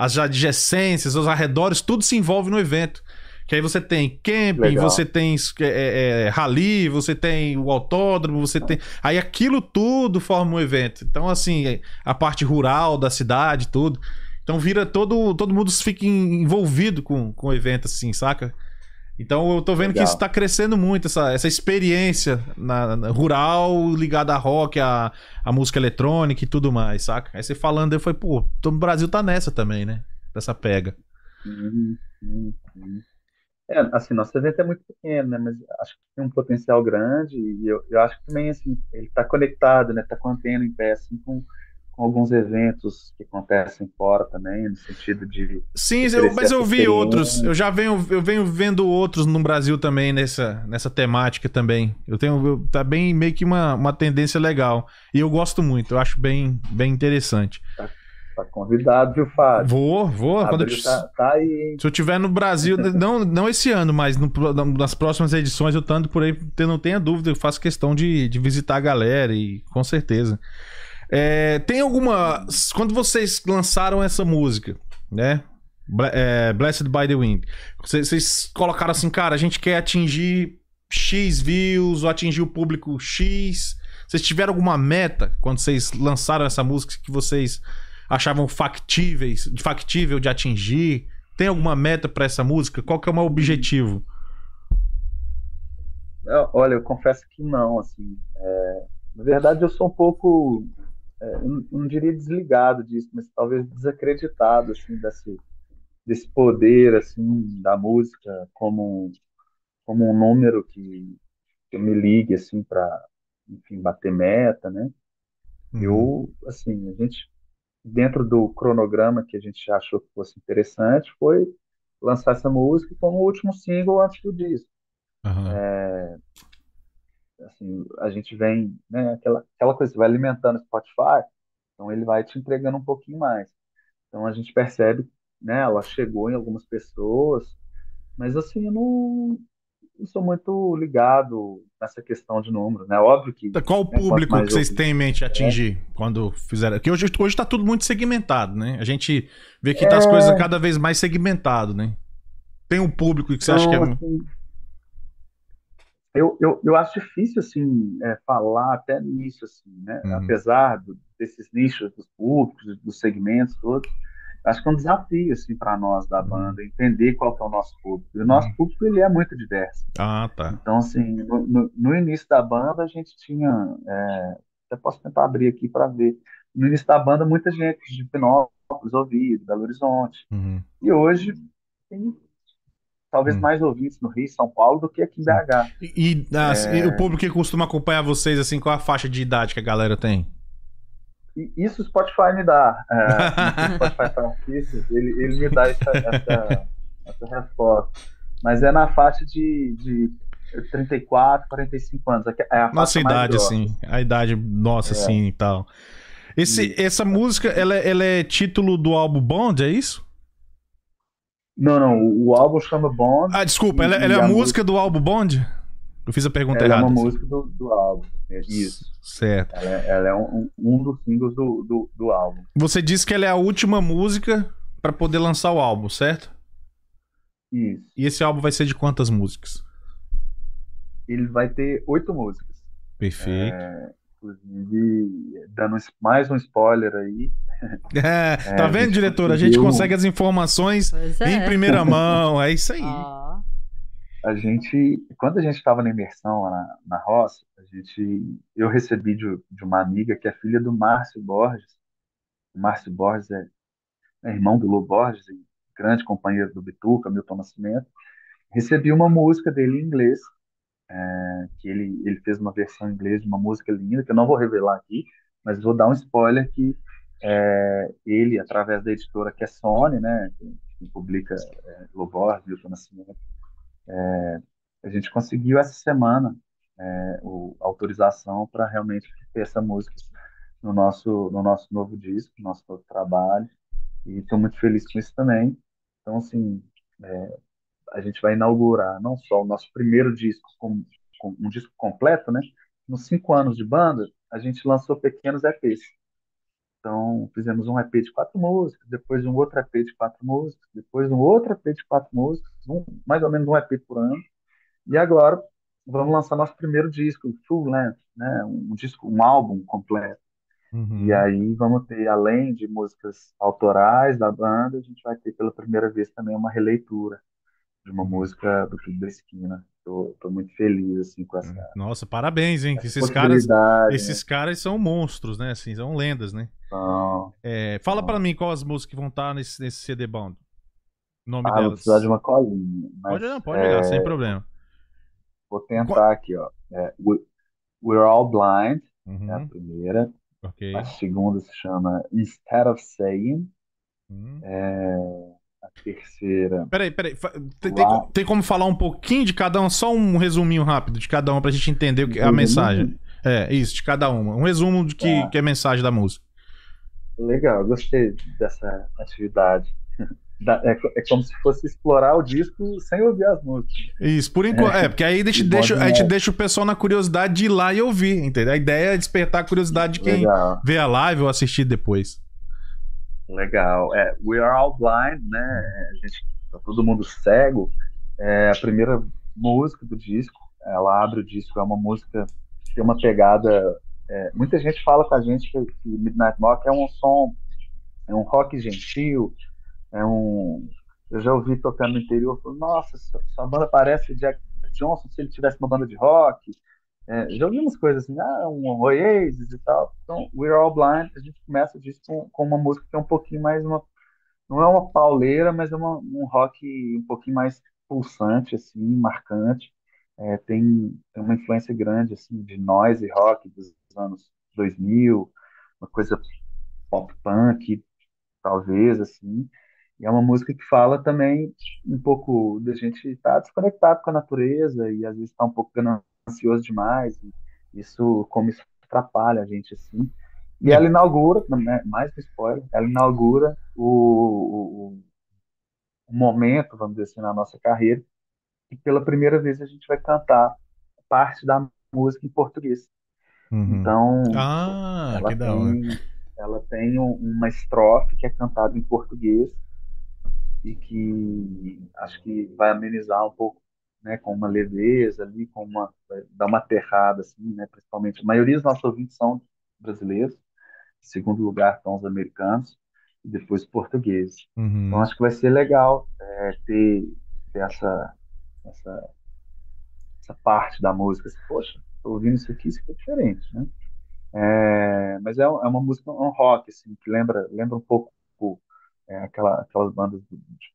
as adjacências, os arredores, tudo se envolve no evento. Que aí você tem camping, Legal. você tem é, é, é, rally, você tem o autódromo, você tem. Aí aquilo tudo forma um evento. Então, assim, a parte rural da cidade, tudo. Então vira todo. Todo mundo fica envolvido com, com o evento, assim, saca? Então eu tô vendo Legal. que isso tá crescendo muito, essa, essa experiência na, na, rural ligada a rock, a, a música eletrônica e tudo mais, saca? Aí você falando, eu falei, pô, o Brasil tá nessa também, né? Dessa pega. Uhum, uhum. É, assim, nosso evento é muito pequeno, né? Mas acho que tem um potencial grande e eu, eu acho que também, assim, ele tá conectado, né? Tá contendo em pé, assim, com com alguns eventos que acontecem fora também, no sentido de. Sim, eu, mas eu vi outros. Eu já venho, eu venho vendo outros no Brasil também nessa, nessa temática também. Eu tenho. Eu, tá bem meio que uma, uma tendência legal. E eu gosto muito, eu acho bem, bem interessante. Tá, tá convidado, viu, Fábio? Vou, vou. Quando eu, tá, tá aí, se eu tiver no Brasil, <laughs> não, não esse ano, mas no, nas próximas edições eu tanto por aí, não tenha dúvida, eu faço questão de, de visitar a galera e com certeza. É, tem alguma. Quando vocês lançaram essa música, né? É, Blessed by the Wind, vocês, colocaram assim, cara, a gente quer atingir X views ou atingir o público X. Vocês tiveram alguma meta quando vocês lançaram essa música que vocês achavam factíveis, factível de atingir? Tem alguma meta para essa música? Qual que é o meu objetivo? Olha, eu confesso que não, assim. É, na verdade, eu sou um pouco é, não, não, diria desligado disso, mas talvez desacreditado assim desse desse poder assim da música como como um número que, que eu me ligue assim para enfim bater meta, né? Uhum. Eu assim a gente dentro do cronograma que a gente achou que fosse interessante, foi lançar essa música como o último single antes do disco. Aham. É, assim, a gente vem, né, aquela, aquela coisa, você vai alimentando o Spotify, então ele vai te entregando um pouquinho mais. Então a gente percebe, né, ela chegou em algumas pessoas, mas assim, eu não, não sou muito ligado nessa questão de número, né? Óbvio que Qual o né, público que vocês têm em mente atingir quando fizeram? Porque hoje, hoje tá tudo muito segmentado, né? A gente vê que tá as É. coisas cada vez mais segmentado, né? Tem um público que você acha que é. Então, assim, eu, eu, eu acho difícil assim é, falar até nisso assim, né? Uhum. Apesar do- desses nichos dos públicos, dos segmentos todos, acho que é um desafio assim para nós da banda entender qual é o nosso público. E o nosso Uhum. público ele é muito diverso. Ah, tá. Então assim, no, no- no início da banda a gente tinha, é, até posso tentar abrir aqui para ver. No início da banda muita gente de Pinópolis, Ouvido, Belo Horizonte. Uhum. E hoje tem talvez Hum. mais ouvintes no Rio, São Paulo, do que aqui em BH. E, e, as- É. e o público que costuma acompanhar vocês, assim, qual a faixa de idade que a galera tem? E isso o Spotify me dá. É, <laughs> o Spotify para artistas, ele, ele me dá essa, essa, essa resposta. Mas é na faixa de, de 34, 45 anos. É a faixa Nossa idade, assim. A idade nossa, É. assim, e tal. Esse, Isso. essa música, ela, é- ela é título do álbum Bond, é isso? Não, não. O, álbum chama Bond. Ah, desculpa, E- ela, ela e é a a música do álbum Bond? Eu fiz a pergunta ela é errada. uma assim. música do, do álbum. É isso. Certo. Ela é, ela é um, um dos singles do, do, do álbum. Você disse que ela é a última música pra poder lançar o álbum, certo? Isso. E esse álbum vai ser de quantas músicas? Ele vai ter oito músicas. Perfeito. É, inclusive, dando mais um spoiler aí. É, <laughs> tá a vendo, gente diretor? A gente consegue as informações é. em primeira mão. É isso aí. A gente, quando a gente estava na imersão lá na, na roça, a gente, eu recebi de, de uma amiga que é filha do Márcio Borges. O Márcio Borges é, é irmão do Lu Borges, grande companheiro do Bituca, Milton Nascimento. Recebi uma música dele em inglês, é, que ele, ele fez uma versão em inglês de uma música linda, que eu não vou revelar aqui, mas vou dar um spoiler que é, ele, através da editora que é Sony, né, que, publica é, Borges, Milton Nascimento, é, a gente conseguiu essa semana é, o, autorização para realmente ter essa música no nosso, no nosso novo disco, no nosso novo trabalho, e estou muito feliz com isso também. Então, assim, é, a gente vai inaugurar não só o nosso primeiro disco, com, com um disco completo, né? Nos cinco anos de banda, a gente lançou pequenos EPs. Então, fizemos um EP de quatro músicas, depois um outro EP de quatro músicas, depois um outro EP de quatro músicas, um- mais ou menos um EP por ano. E agora vamos lançar nosso primeiro disco, full length, né? Um disco, um álbum completo. Uhum. E aí vamos ter, além de músicas autorais da banda, a gente vai ter pela primeira vez também uma releitura de uma música do Clube da Esquina. Tô, tô muito feliz assim com essa, Nossa, parabéns, hein? Esses caras, possibilidade, esses caras são monstros, né? Assim, são lendas, né? né? Então, É, fala pra mim quais as músicas que vão estar nesse, nesse CD Bond. O nome ah, vou delas. precisar de uma colinha. Mas, Pode, não, pode é, olhar, sem problema. Vou tentar aqui, ó. É, We- We're All Blind, é a Uhum, primeira. ok. A segunda se chama Instead of Saying. Uhum. A terceira, Peraí, peraí. Tem, tem tem como falar um pouquinho de cada um? Só um resuminho rápido de cada um pra gente entender que, a Resuminho? mensagem. É, isso, de cada uma. Um resumo de que, Tá. que é a mensagem da música. legal, gostei dessa atividade. <laughs> Da- É, é como se fosse explorar o disco sem ouvir as músicas. Isso, por enquanto. É, porque aí a gente, E deixa, a gente é- deixa o pessoal na curiosidade de ir lá e ouvir, entendeu? A ideia é despertar a curiosidade de quem Legal, vê a live ou assistir depois. Legal. É, We Are All Blind, né? A gente, tá todo mundo cego. É a primeira música do disco. Ela abre o disco, é uma música que tem uma pegada. é, muita gente fala com a gente que, que Midnight Rock é um som, é um rock gentil, é um. Eu já ouvi tocando no interior, falei, nossa, sua banda parece Jack Johnson se ele tivesse uma banda de rock. É, já ouvi umas coisas assim, ah, um Oasis e tal. Então, We're All Blind, a gente começa o disco com, com uma música que é um pouquinho mais uma. Não é uma pauleira, mas é uma, um rock um pouquinho mais pulsante, assim, marcante. É, tem, tem uma influência grande, assim, de noise rock dos anos 2000, uma coisa pop punk, talvez, assim. E é uma música que fala também um pouco da gente estar tá desconectado com a natureza e às vezes estar tá um pouco ansioso demais. isso, como isso atrapalha a gente, assim. E ela inaugura, né, mais um spoiler, ela inaugura o, o, o momento, vamos dizer assim, na nossa carreira, que pela primeira vez a gente vai cantar parte da música em português. Uhum. Então, ah, ela, tem, ela tem uma estrofe que é cantada em português e que acho que vai amenizar um pouco, né, com uma leveza ali, com uma dar uma aterrada assim, né, principalmente a maioria dos nossos ouvintes são brasileiros, em segundo lugar estão os americanos e depois portugueses. Uhum. Então acho que vai ser legal é, ter, ter essa, essa essa parte da música. Assim, Poxa, tô ouvindo isso aqui, isso aqui é diferente, né? É, mas é, é, uma música, um rock, assim, que lembra, lembra um pouco é, aquela, aquelas bandas do, de,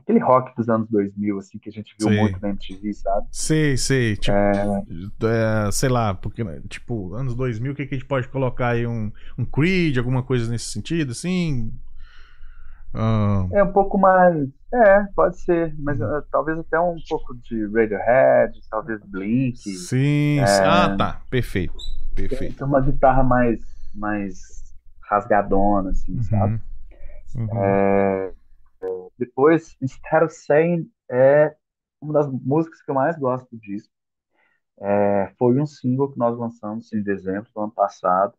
aquele rock dos anos 2000, assim, que a gente viu sei. muito na MTV, sabe? Sei, sei. Tipo, é... é... sei lá, porque, tipo, anos 2000, o que, que a gente pode colocar aí? Um, um Creed, alguma coisa nesse sentido, assim? Ah. É um pouco mais. É, pode ser, mas uh, talvez até um pouco de Radiohead, talvez Blink. Sim, é... ah, tá, perfeito, perfeito. Tem uma guitarra mais, mais rasgadona, assim, uhum. sabe? Uhum. É... Depois, Instead of Saying é uma das músicas que eu mais gosto do disco. É... Foi um single que nós lançamos em dezembro do ano passado,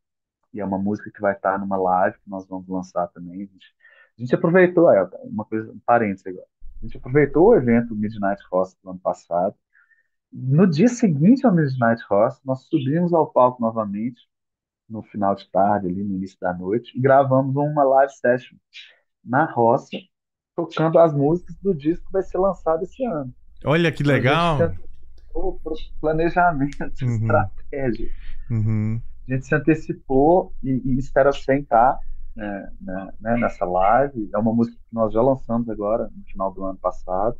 e é uma música que vai estar numa live que nós vamos lançar também. A gente a gente aproveitou, aí, uma coisa, um parênteses agora. A gente aproveitou o evento Midnight Host do ano passado. No dia seguinte ao Midnight Host, nós subimos ao palco novamente, no final de tarde, ali no início da noite, e gravamos uma live session na roça, tocando as músicas do disco que vai ser lançado esse ano. Olha que legal! O planejamento, uhum. estratégia. Uhum. A gente se antecipou e, e espera sentar né, né, né, nessa live. É uma música que nós já lançamos agora, no final do ano passado.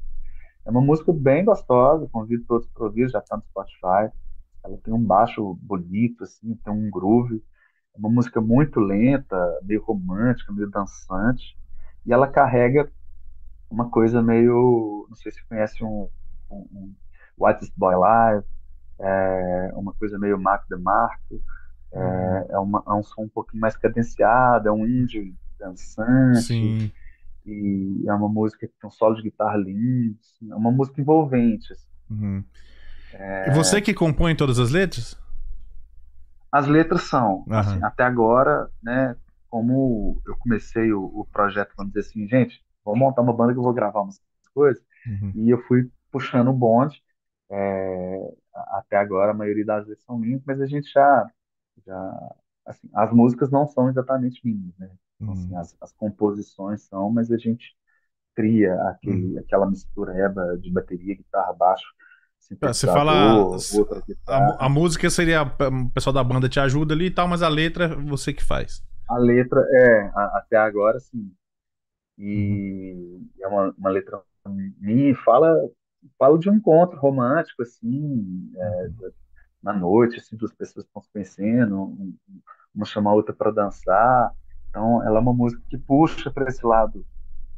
É uma música bem gostosa, convido todos para ouvir, já está no Spotify. Ela tem um baixo bonito, assim, tem um groove. É uma música muito lenta, meio romântica, meio dançante. E ela carrega uma coisa meio. Não sei se conhece um, um, um Boy Live, é, uma coisa meio Mark DeMarco. É, é, uma, é um som um pouquinho mais cadenciado, é um indie dançante. Sim. E é uma música que tem um solo de guitarra lindo. Assim, é uma música envolvente. Assim. Uhum. É... E você que compõe todas as letras? As letras são. Uhum. Assim, até agora, né, como eu comecei o, o, projeto, vamos dizer assim, gente, vou montar uma banda que eu vou gravar umas coisas. Uhum. E eu fui puxando o bonde. É, até agora, a maioria das vezes são minhas, mas a gente já já assim, as músicas não são exatamente minhas, né? Então, assim, uhum. as, as, composições são, mas a gente cria aquele, uhum. aquela mistureba de bateria, guitarra, baixo. Você fala. A, a, música seria. O pessoal da banda te ajuda ali e tal, mas a letra você que faz. A letra, é, a, até agora sim. E uhum. é uma, uma letra minha, fala, fala de um encontro romântico, assim, é, uhum na noite, assim, duas pessoas estão se conhecendo, uma chama a outra para dançar. Então, ela é uma música que puxa para esse lado,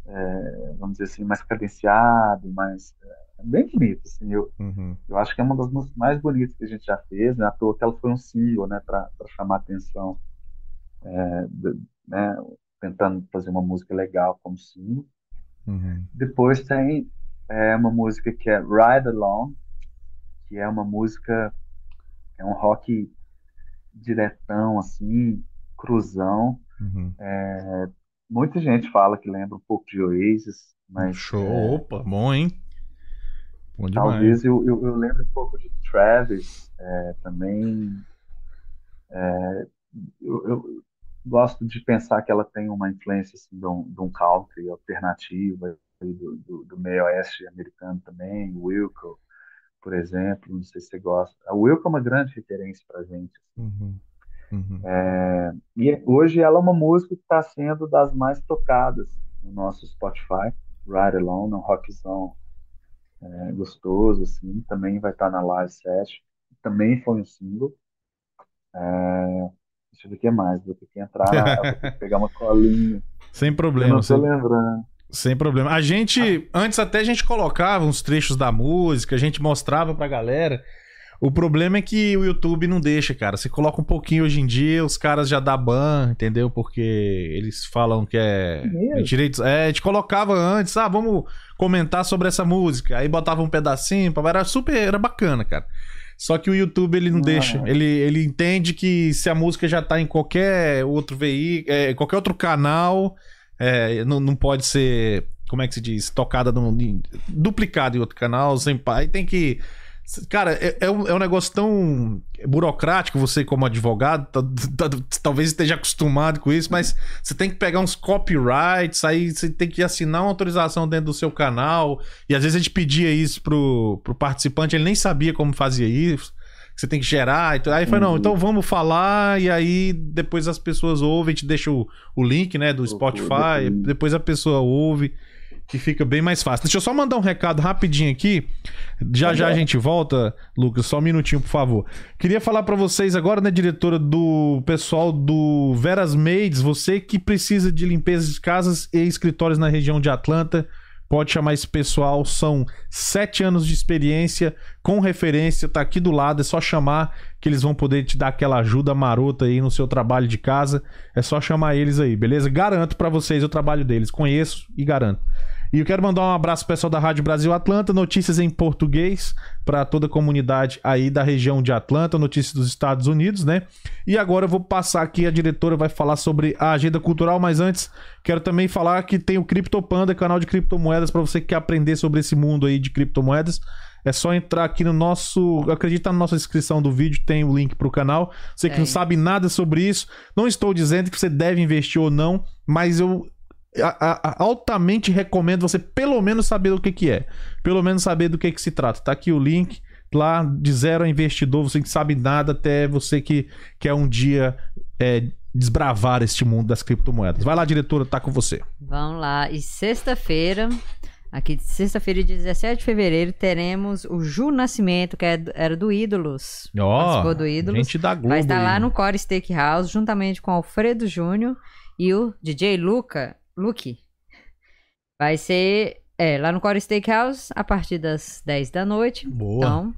é, vamos dizer assim, mais cadenciado, mais é, bem bonito. Assim, eu, uhum. eu acho que é uma das músicas mais bonitas que a gente já fez, né? À toa que ela foi um single, né, para chamar atenção, é, né, tentando fazer uma música legal como single. Uhum. Depois tem é, uma música que é Ride Along, que é uma música é um rock diretão, assim, cruzão. Uhum. É, muita gente fala que lembra um pouco de Oasis, mas. Show, é, opa, bom, hein? Bom. Talvez eu, eu, eu lembre um pouco de Travis é, também. É, eu, eu, gosto de pensar que ela tem uma influência assim, de, um, de um country alternativo do, do, do meio oeste americano também, Wilco por exemplo, não sei se você gosta. A Wilco é uma grande referência para a gente. Uhum. Uhum. É, e hoje ela é uma música que está sendo das mais tocadas no nosso Spotify, Ride Alone, um rockzão é, gostoso, assim, também vai estar tá na live set, também foi um single. É, Deixa eu ver o que mais. Vou ter que entrar, <laughs> vou ter que pegar uma colinha. Sem problema. Eu não tô sem... lembrando. Sem problema. A gente, ah. antes até a gente colocava uns trechos da música, a gente mostrava pra galera. O problema é que o YouTube não deixa, cara. Você coloca um pouquinho hoje em dia, os caras já dá ban, entendeu? Porque eles falam que é, é direitos. É, a gente colocava antes, ah, vamos comentar sobre essa música. Aí botava um pedacinho, era super, era bacana, cara. Só que o YouTube ele não ah. deixa. Ele, ele entende que se a música já tá em qualquer outro veículo, é, qualquer outro canal, é, não, não pode ser, como é que se diz, tocada no, duplicada em outro canal, sem pai. Tem que Cara, é, é, um, é um negócio tão burocrático, você como advogado, talvez esteja acostumado com isso, mas você tem que pegar uns copyrights, aí você tem que assinar uma autorização dentro do seu canal, e às vezes a gente pedia isso pro, pro participante, ele nem sabia como fazia isso, você tem que gerar, então, aí foi, não, então vamos falar, e aí depois as pessoas ouvem, a gente deixa o, o link, né, do Spotify, depois a pessoa ouve que fica bem mais fácil. Deixa eu só mandar um recado rapidinho aqui. Já já a gente volta, Lucas, só um minutinho, por favor. Queria falar para vocês agora, né, diretora do pessoal do Veras Maids, você que precisa de limpeza de casas e escritórios na região de Atlanta, pode chamar esse pessoal, são sete anos de experiência, com referência, tá aqui do lado, é só chamar que eles vão poder te dar aquela ajuda marota aí no seu trabalho de casa, é só chamar eles aí, beleza? Garanto para vocês o trabalho deles, conheço e garanto. E eu quero mandar um abraço pessoal da Rádio Brasil Atlanta, notícias em português para toda a comunidade aí da região de Atlanta, notícias dos Estados Unidos, né? E agora eu vou passar aqui, a diretora vai falar sobre a agenda cultural, mas antes quero também falar que tem o CryptoPanda, canal de criptomoedas, para você que quer aprender sobre esse mundo aí de criptomoedas. É só entrar aqui no nosso. Acredita na nossa descrição do vídeo, tem o link para o canal. Você que é. não sabe nada sobre isso, não estou dizendo que você deve investir ou não, mas eu a, a, altamente recomendo você pelo menos saber o que, que é. Pelo menos saber do que, que se trata. Tá aqui o link lá de zero a investidor, você que sabe nada, até você que quer um dia é, desbravar este mundo das criptomoedas. Vai lá, diretora, tá com você. Vamos lá. E sexta-feira, aqui sexta-feira, de 17 de fevereiro, teremos o Ju Nascimento, que é era do Ídolos. Ó, oh, do Ídolos. Gente da Globo. Vai estar lá no Core Steakhouse, juntamente com Alfredo Júnior e o DJ Luca. Luke. Vai ser é, lá no Core Steakhouse a partir das 10 da noite. Boa. Então,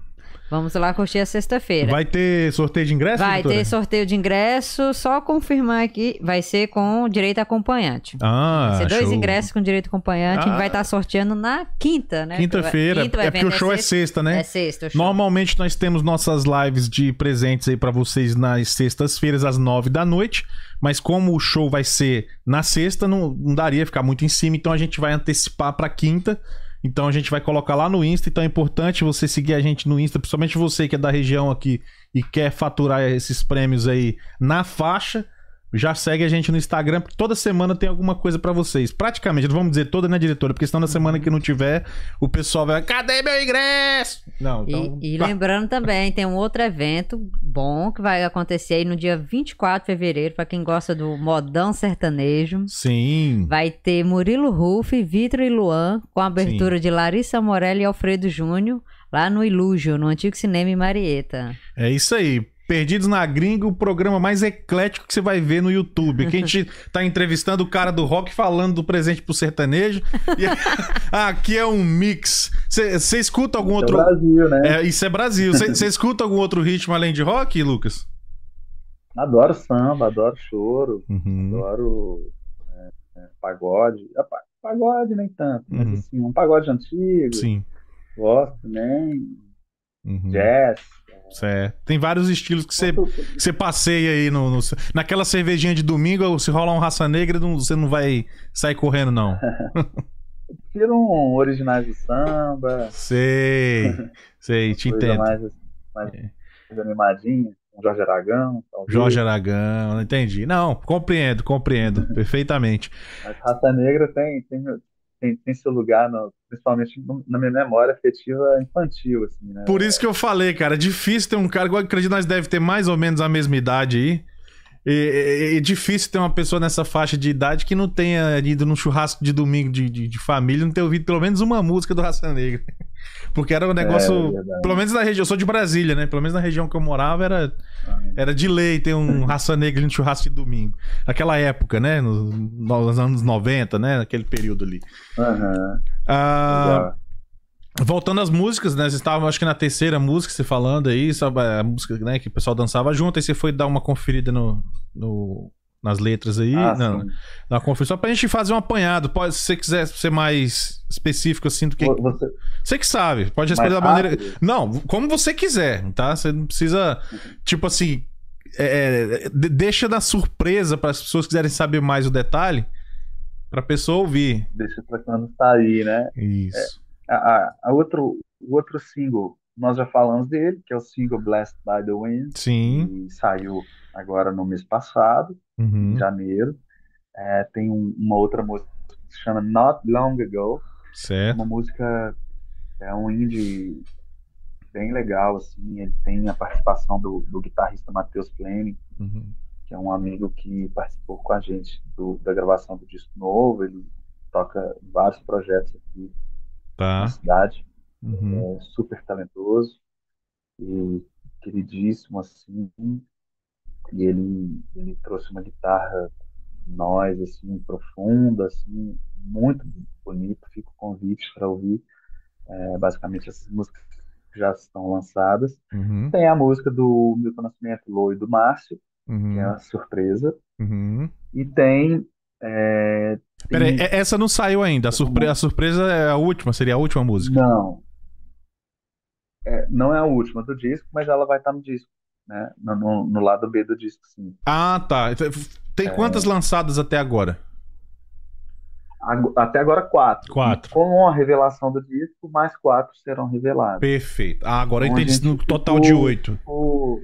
vamos lá curtir a sexta-feira. Vai ter sorteio de ingresso? Vai doutora? ter sorteio de ingresso, só confirmar aqui, vai ser com direito acompanhante. Ah, Vai ser dois show. ingressos com direito acompanhante, ah. a gente vai estar sorteando na quinta, né? Quinta-feira, quinta, é porque o show é sexta, é sexta, né? É sexta. Normalmente nós temos nossas lives de presentes aí para vocês nas sextas-feiras às nove da noite. Mas como o show vai ser na sexta, não, não daria ficar muito em cima, então a gente vai antecipar para quinta. Então a gente vai colocar lá no Insta. Então é importante você seguir a gente no Insta, principalmente você que é da região aqui e quer faturar esses prêmios aí na faixa. Já segue a gente no Instagram, porque toda semana tem alguma coisa para vocês. Praticamente, não vamos dizer toda, né, diretora? Porque senão na semana que não tiver, o pessoal vai. Cadê meu ingresso? Não, então. E, e lembrando também, tem um outro evento bom que vai acontecer aí no dia 24 de fevereiro, para quem gosta do modão sertanejo. Sim. Vai ter Murilo Ruff, Vitor e Luan, com a abertura Sim. de Larissa Morelli e Alfredo Júnior, lá no Ilúgio, no antigo cinema em Marieta. É isso aí. Perdidos na Gringa, o programa mais eclético que você vai ver no YouTube. Que a gente <laughs> tá entrevistando o cara do rock falando do presente pro sertanejo. E <laughs> aqui é um mix. Você escuta algum isso é outro. É Brasil, né? É, isso é Brasil. Você <laughs> escuta algum outro ritmo além de rock, Lucas? Adoro samba, adoro choro, uhum. adoro é, é, pagode. Pagode nem tanto, mas uhum. assim, um pagode antigo. Sim. Gosto também. Uhum. Jazz. Tem vários estilos que você, que você passeia aí no, no, naquela cervejinha de domingo, se rola um raça negra, não, você não vai sair correndo, não. <laughs> Prefiro um originais do samba. Sei, sei, te entendo. Mais, mais, é. mais animadinha, um Jorge Aragão. Talvez. Jorge Aragão, entendi. Não, compreendo, compreendo, <laughs> perfeitamente. Mas raça negra tem, tem, tem, tem seu lugar, no, principalmente na minha memória afetiva infantil, assim, né? Por isso que eu falei, cara, é difícil ter um cara, eu acredito que nós deve ter mais ou menos a mesma idade aí. É, é, difícil ter uma pessoa nessa faixa de idade que não tenha ido num churrasco de domingo de, de, de família, não ter ouvido pelo menos uma música do Raça Negra. Porque era um negócio. É, pelo menos na região. Eu sou de Brasília, né? Pelo menos na região que eu morava era. Ah, é. Era de lei ter um <laughs> raça negra no churrasco de domingo. Naquela época, né? Nos, nos anos 90, né? Naquele período ali. Uhum. Ah, voltando às músicas, né? Você estava, acho que na terceira música, você falando aí, sabe? A música né, que o pessoal dançava junto, aí você foi dar uma conferida no, no nas letras aí. Ah, não, na confusão. Só pra gente fazer um apanhado. Pode, se você quiser ser mais específico assim do que. Você, você que sabe. Pode responder da maneira. Não, como você quiser, tá? Você não precisa. Tipo assim. É, é deixa na surpresa para as pessoas quiserem saber mais o detalhe. Pra pessoa ouvir. Deixa pra quando sair, né? Isso. É, a, a, a outro, o outro single, nós já falamos dele, que é o single Blessed by the Wind. Sim. E saiu agora no mês passado, uhum. em janeiro. É, tem um, uma outra música que se chama Not Long Ago. Certo. Uma música, é um indie bem legal, assim. Ele tem a participação do, do guitarrista Matheus Fleming, uhum. que é um amigo que participou com a gente do, da gravação do disco novo. Ele toca vários projetos aqui tá. na cidade. Uhum. É super talentoso e queridíssimo, assim. E ele, ele trouxe uma guitarra nós assim profunda, assim muito bonito. Fica o convite para ouvir. É, basicamente essas músicas que já estão lançadas. Uhum. Tem a música do Milton Nascimento, Lô e do Márcio, uhum. que é uma surpresa. Uhum. E tem é, Peraí, essa não saiu ainda. A, surpre a surpresa é a última, seria a última música? Não. É, não é a última do disco, mas ela vai estar no disco né? No, no, no, lado B do disco, sim. Ah, tá. Tem quantas é... lançadas até agora? Até agora, quatro. Quatro. Com a revelação do disco, mais quatro serão reveladas. Perfeito. Ah, agora então, entendi no total de oito. Ficou...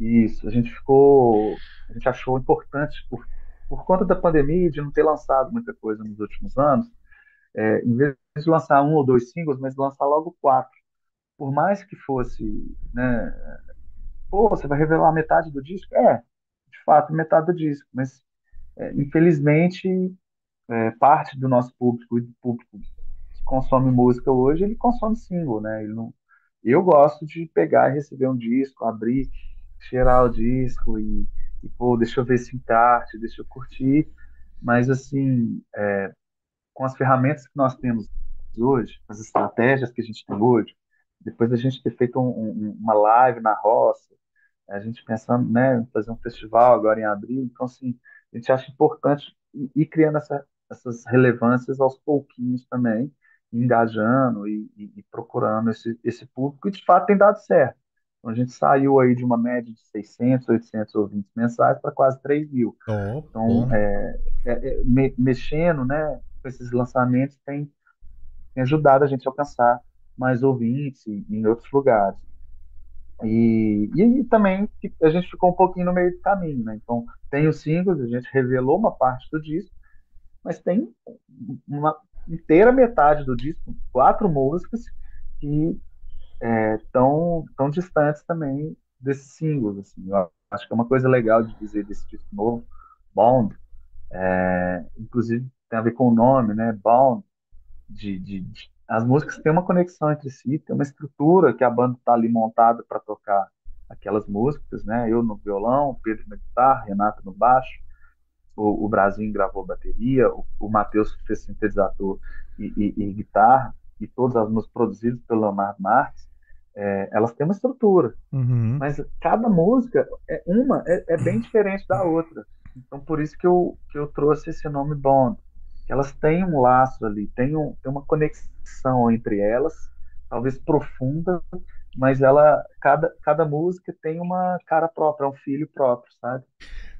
Isso, a gente ficou. A gente achou importante, por, por conta da pandemia, de não ter lançado muita coisa nos últimos anos, é, em vez de lançar um ou dois singles, mas lançar logo quatro. Por mais que fosse né, pô, você vai revelar metade do disco? É, de fato, metade do disco, mas é, infelizmente é, parte do nosso público do público que consome música hoje, ele consome single, né? Ele não... Eu gosto de pegar e receber um disco, abrir, cheirar o disco e, e pô, deixa eu ver esse encarte, deixa eu curtir, mas assim, é, com as ferramentas que nós temos hoje, as estratégias que a gente tem hoje, depois da gente ter feito um, um, uma live na roça, a gente pensando né, em fazer um festival agora em abril, então assim, a gente acha importante ir criando essa, essas relevâncias aos pouquinhos também, engajando e, e, e, procurando esse, esse público, e de fato tem dado certo. Então, a gente saiu aí de uma média de 600, 800 ouvintes mensais para quase 3 mil. Oh, então, é, é, é, me, mexendo né, com esses lançamentos tem, tem ajudado a gente a alcançar mais ouvintes em outros lugares. E, e também a gente ficou um pouquinho no meio do caminho, né? Então, tem os singles, a gente revelou uma parte do disco, mas tem uma inteira metade do disco, quatro músicas que é, tão distantes também desses singles. Assim. Eu acho que é uma coisa legal de dizer desse disco novo, Bond, é, inclusive tem a ver com o nome, né? Bond, de, de, de as músicas têm uma conexão entre si, tem uma estrutura que a banda está ali montada para tocar aquelas músicas, né? Eu no violão, Pedro na guitarra, Renato no baixo, o, o Brasil gravou bateria, o, o Matheus fez sintetizador e, e, e, guitarra, e todas as músicas produzidas pelo Leonardo Marques, é, elas têm uma estrutura, uhum. mas cada música, é uma é, é, bem <clears throat> diferente da outra. Então, por isso que eu, que eu trouxe esse nome Bond elas têm um laço ali, tem, um, tem uma conexão entre elas, talvez profunda, mas ela cada, cada música tem uma cara própria, é um filho próprio, sabe?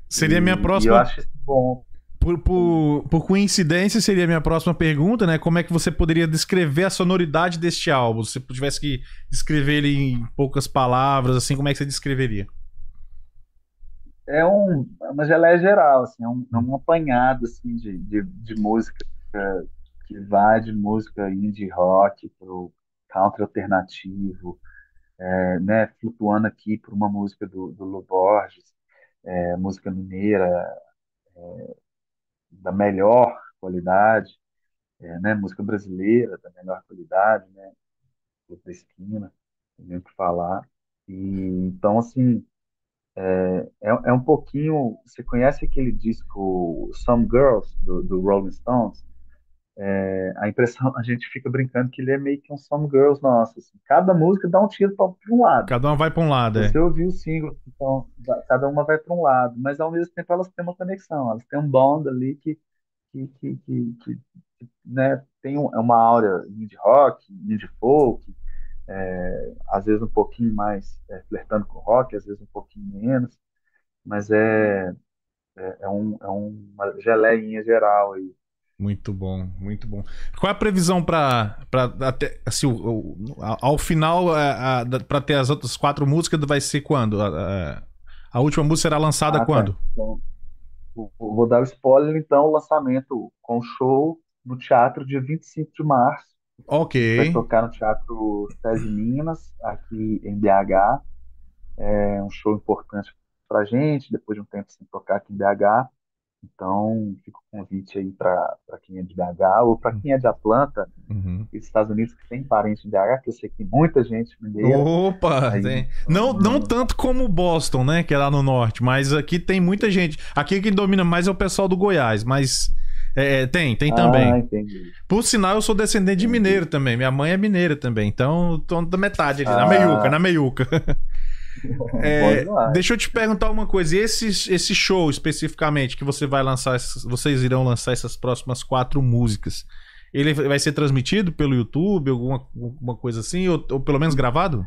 Seria a minha próxima. eu acho isso bom. Por, por, por, coincidência, seria a minha próxima pergunta, né? Como é que você poderia descrever a sonoridade deste álbum? Se você tivesse que descrever ele em poucas palavras, assim, como é que você descreveria? É, um, é uma geleia geral, assim, é um, é um apanhado assim, de, de, de música que vai de música indie rock para o country alternativo, é, né, flutuando aqui por uma música do, do Lu Borges, é, música mineira é, da melhor qualidade, é, né, música brasileira da melhor qualidade, né, da esquina, tem o que falar. E, então, assim, é, é, é, um pouquinho. Você conhece aquele disco Some Girls, do, do Rolling Stones? É, a impressão, <laughs> a gente fica brincando que ele é meio que um Some Girls nosso. Assim. Cada música dá um tiro para um lado. Cada uma vai para um lado, Você é. ouviu o single, então cada uma vai para um lado, mas ao mesmo tempo elas têm uma conexão, elas têm um bond ali que, que, que, que, que né, tem é uma áurea indie rock, indie folk, é, às vezes um pouquinho mais é, flertando com rock, às vezes um pouquinho menos, mas é, é, é, um, é uma geleinha geral aí. Muito bom, muito bom. Qual é a previsão para até assim, o, o, ao final para ter as outras quatro músicas vai ser quando? A, a última música será lançada ah, tá. quando? Tá. Então, vou dar o spoiler então, o lançamento com show no teatro dia 25 de março. Ok. Vai tocar no Teatro Sede Minas, aqui em BH. É um show importante pra gente, depois de um tempo sem tocar aqui em BH. Então, fica o convite aí para quem é de BH ou para quem é de Atlanta, uhum. Estados Unidos, que tem parente em BH, que eu sei que muita gente mineira. Opa! Aí, tem. Não, não tanto como Boston, né, que é lá no norte, mas aqui tem muita gente. Aqui quem domina mais é o pessoal do Goiás, mas é, é, tem, tem também. Ah, entendi. Por sinal, eu sou descendente de mineiro também. Minha mãe é mineira também. Então, tô da metade ali, ah. na meiuca, na meiuca. <laughs> É, deixa eu te perguntar uma coisa. E esse, esse show especificamente que você vai lançar, vocês irão lançar essas próximas quatro músicas, ele vai ser transmitido pelo YouTube, alguma, alguma coisa assim, ou, ou pelo menos gravado?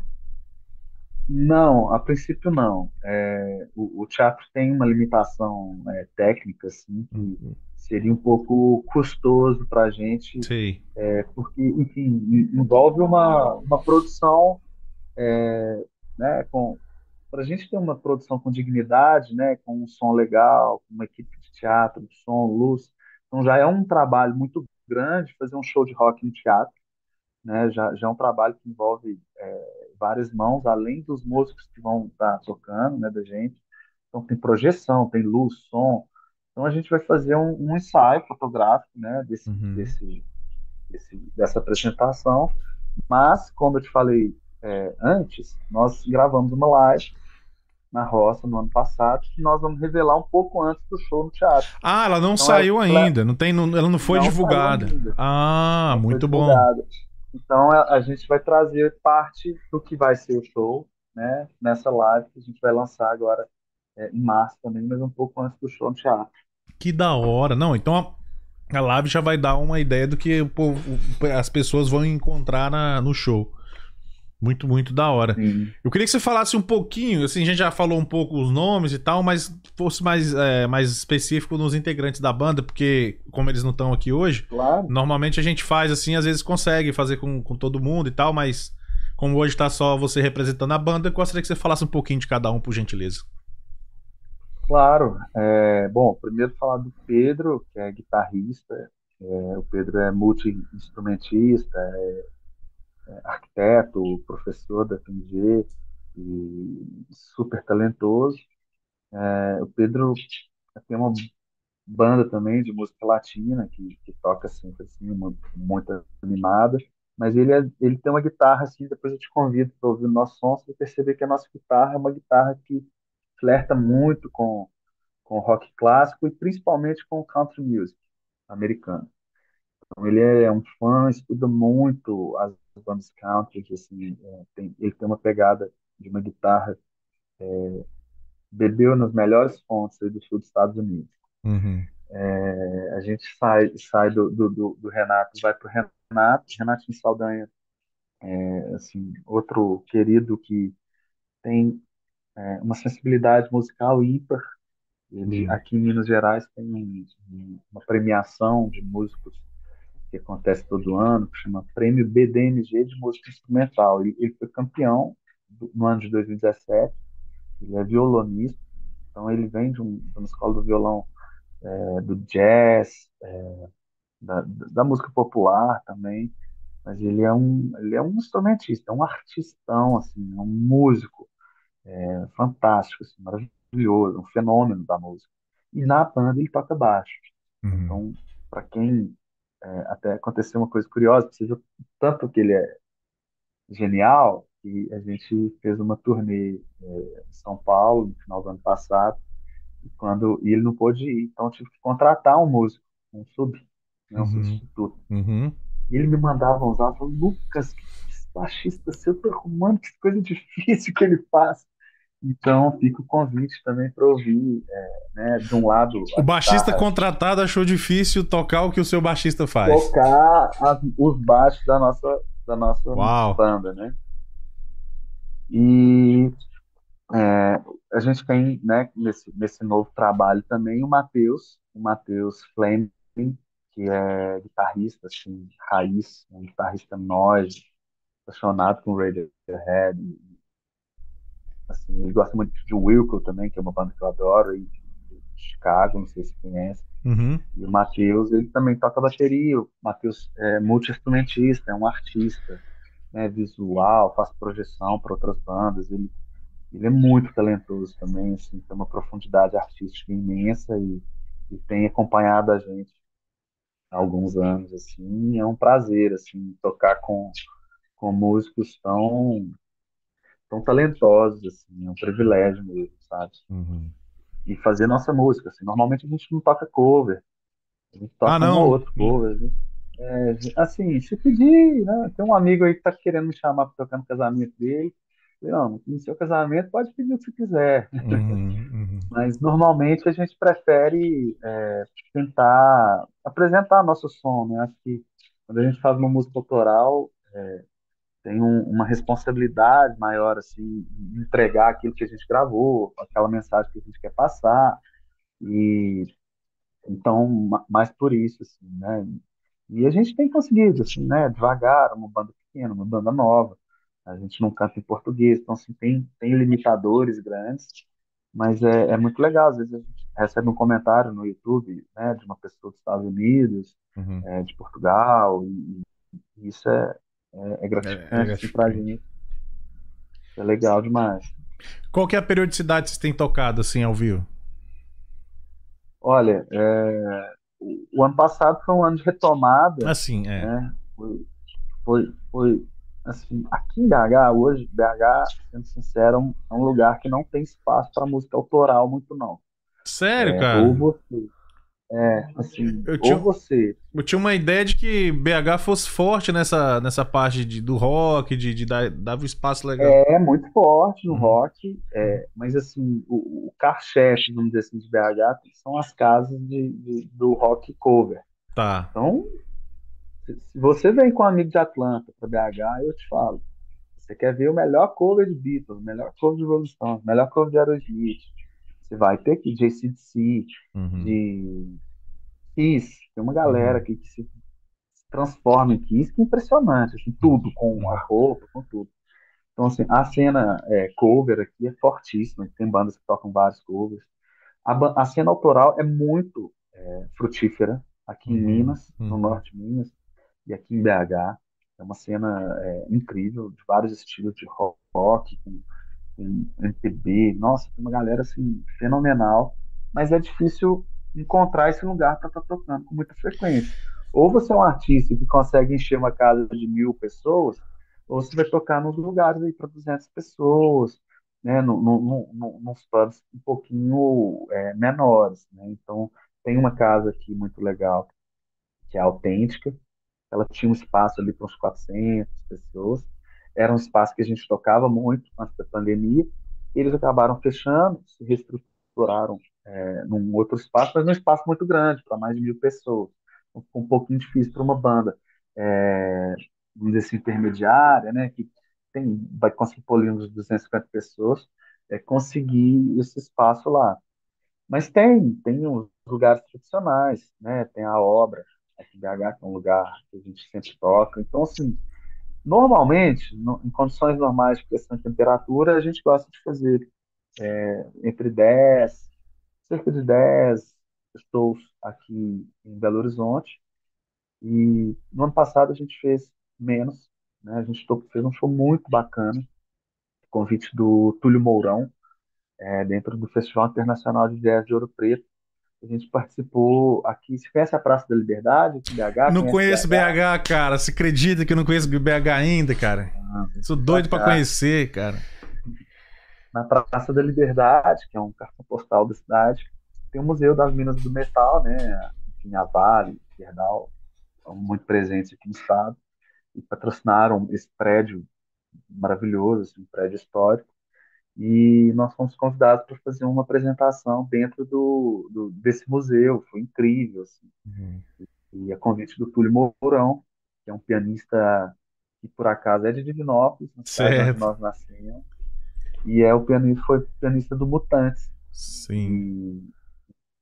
Não, a princípio não. É, o, o, teatro tem uma limitação é, técnica, assim, que uhum seria um pouco custoso para a gente, é, porque, enfim, envolve uma, uma produção, é, né, para a gente ter uma produção com dignidade, né, com um som legal, com uma equipe de teatro, de som, luz, então já é um trabalho muito grande fazer um show de rock no teatro, né, já, já é um trabalho que envolve é, várias mãos, além dos músicos que vão estar tocando, né, da gente, então tem projeção, tem luz, som, então a gente vai fazer um, um ensaio fotográfico, né, desse, uhum. desse, desse, dessa apresentação. Mas, como eu te falei é, antes, nós gravamos uma live na roça no ano passado que nós vamos revelar um pouco antes do show no teatro. Ah, ela não então, saiu ela, ainda, não tem, não, ela não foi não divulgada. Ah, não muito bom. Então a, a, gente vai trazer parte do que vai ser o show, né, nessa live que a gente vai lançar agora é, em março também, mas um pouco antes do show no teatro. Que da hora. Não, então a, a live já vai dar uma ideia do que o povo, as pessoas vão encontrar na, no show. Muito, muito da hora. Sim. Eu queria que você falasse um pouquinho, assim, a gente já falou um pouco os nomes e tal, mas fosse mais, é, mais específico nos integrantes da banda, porque como eles não estão aqui hoje, claro. normalmente a gente faz assim, às vezes consegue fazer com, com todo mundo e tal, mas como hoje tá só você representando a banda, eu gostaria que você falasse um pouquinho de cada um, por gentileza. Claro. É, bom, primeiro falar do Pedro, que é guitarrista. É, o Pedro é multi-instrumentista, é, é, arquiteto, professor da FMG e super talentoso. É, o Pedro tem uma banda também de música latina que, que toca sempre assim, uma, muito animada. Mas ele, é, ele tem uma guitarra assim, depois eu te convido para ouvir o nosso som, você perceber que a nossa guitarra é uma guitarra que flerta muito com, com rock clássico e principalmente com country music americano. Então, ele é um fã, estuda muito as bandas country, assim, é, tem, ele tem uma pegada de uma guitarra, é, bebeu nas melhores fontes do sul dos Estados Unidos. Uhum. É, a gente sai, sai do, do, do Renato, vai para o Renato, Renato Saldanha, é, assim, outro querido que tem é, uma sensibilidade musical ímpar. Ele. Aqui em Minas Gerais tem um, uma premiação de músicos que acontece todo ano, que chama Prêmio BDMG de Música Instrumental. Ele, ele foi campeão do, no ano de 2017, ele é violonista, então ele vem de, um, de uma escola do violão é, do jazz, é, da, da, música popular também, mas ele é um ele é um instrumentista, é um artistão assim, é um músico é, fantástico, assim, maravilhoso, um fenômeno da música. E na banda ele toca baixo. Uhum. Então, para quem é, até aconteceu uma coisa curiosa, seja tanto que ele é genial que a gente fez uma turnê é, em São Paulo no final do ano passado e quando e ele não pôde ir, então tive que contratar um músico, um sub, né, um Uhum. substituto. Uhum. E ele me mandava uns áudios, falando, Lucas, que baixista seu, tô arrumando, que coisa difícil que ele faz. Então fica o convite também para ouvir, é, né, de um lado O baixista guitarra, contratado achou difícil tocar o que o seu baixista faz. tocar as- os baixos da nossa, da nossa Uau. banda, né? E é, a gente tem, né, nesse, nesse novo trabalho também o Matheus, o Matheus Fleming, que é guitarrista, assim, raiz, um guitarrista noise, apaixonado com Radiohead. Assim, ele gosta muito de Wilco também, que é uma banda que eu adoro, e de Chicago, não sei se conhece. Uhum. E o Matheus, ele também toca bateria. O Matheus é multi-instrumentista, é um artista, né, visual, faz projeção para outras bandas. Ele, ele é muito talentoso também, assim, tem uma profundidade artística imensa e, e tem acompanhado a gente há alguns anos, assim. É um prazer, assim, tocar com, com músicos tão, tão talentosos, assim. É um privilégio mesmo, sabe? Uhum. E fazer nossa música, assim. Normalmente a gente não toca cover, a gente toca Ah, um não? ou outro cover. né? É, assim, se pedir, né? Tem um amigo aí que tá querendo me chamar para tocar no casamento dele. Falei, não, no seu casamento pode pedir o que você quiser. Uhum. Uhum. <laughs> Mas normalmente a gente prefere é, tentar apresentar nosso som, né? Acho que quando a gente faz uma música autoral, é, tem um- uma responsabilidade maior, assim, em entregar aquilo que a gente gravou, aquela mensagem que a gente quer passar. E então, ma- mais por isso, assim, né? E a gente tem conseguido, assim, né? Devagar, uma banda pequena, uma banda nova. A gente não canta em português, então, assim, tem, tem limitadores grandes, mas é, é muito legal. Às vezes a gente recebe um comentário no YouTube, né? De uma pessoa dos Estados Unidos, Uhum. é, de Portugal, e, e isso é, é, é gratificante, É- é pra gente. É legal demais. Qual que é a periodicidade que vocês têm tocado assim ao vivo? Olha, é, o, ano passado foi um ano de retomada, Assim, é. né? Foi, foi, foi assim, aqui em BH, hoje, BH, sendo sincero, é um, é um lugar que não tem espaço para música autoral muito, não. Sério, É, cara? ou você, é, assim, Eu tinha- ou você, Eu tinha uma ideia de que BH fosse forte nessa, nessa parte de, do rock, de, de dar, dava um espaço legal. é muito forte no Uhum. rock, é, mas assim, o, o carro-chefe, vamos dizer assim, de BH são as casas de, de- do rock cover. Tá. Então, se, se você vem com um amigo de Atlanta para BH, eu te falo, você quer ver o melhor cover de Beatles, o melhor cover de Rolling Stones, o melhor cover de Aerosmith, você vai ter que de AC/DC, Uhum. de Kiss, tem uma galera aqui que se transforma em Kiss, que é impressionante, assim, tudo, com a roupa, com tudo. Então, assim, a cena é, cover aqui é fortíssima, tem bandas que tocam vários covers. A, a cena autoral é muito é, frutífera aqui em Uhum, Minas, no uhum. norte de Minas, e aqui em BH. É uma cena é, incrível, de vários estilos de rock, com, com MPB. Nossa, tem uma galera assim, fenomenal, mas é difícil encontrar esse lugar para estar tocando com muita frequência. Ou você é um artista que consegue encher uma casa de mil pessoas, ou você vai tocar nos lugares aí para 200 pessoas, né, no, no, no, no, nos pubs um pouquinho é, menores, né? Então, tem uma casa aqui muito legal, que é Autêntica, ela tinha um espaço ali para uns 400 pessoas, era um espaço que a gente tocava muito antes da pandemia, eles acabaram fechando, se reestruturaram é, num outro espaço, mas num espaço muito grande, para mais de mil pessoas. Ficou um pouquinho difícil para uma banda, é, vamos dizer assim, intermediária, né, que tem, vai conseguir ali uns 250 pessoas, é, conseguir esse espaço lá. Mas tem, tem os lugares tradicionais, né, tem a obra, aqui BH, que é um lugar que a gente sempre toca. Então, assim, normalmente, no- em condições normais de questão de temperatura, a gente gosta de fazer é, entre 10, cerca de 10 shows aqui em Belo Horizonte. E no ano passado a gente fez menos, né? A gente fez um show muito bacana, convite do Túlio Mourão, é, dentro do Festival Internacional de Jazz de Ouro Preto. A gente participou aqui. Você conhece a Praça da Liberdade, em BH? Não conheço BH, cara. Você acredita que eu não conheço BH ainda, cara? Sou doido para conhecer, cara. Na Praça da Liberdade, que é um cartão postal da cidade, tem o Museu das Minas do Metal, né? Enfim, a Vale, Gerdau, estão muito presentes aqui no estado e patrocinaram esse prédio maravilhoso, assim, um prédio histórico. E nós fomos convidados para fazer uma apresentação dentro do, do, desse museu. Foi incrível, assim. Uhum. E a convite do Túlio Mourão, que é um pianista que por acaso é de Divinópolis, onde nós nascemos. E é o pianista, foi pianista do Mutantes. Sim. E,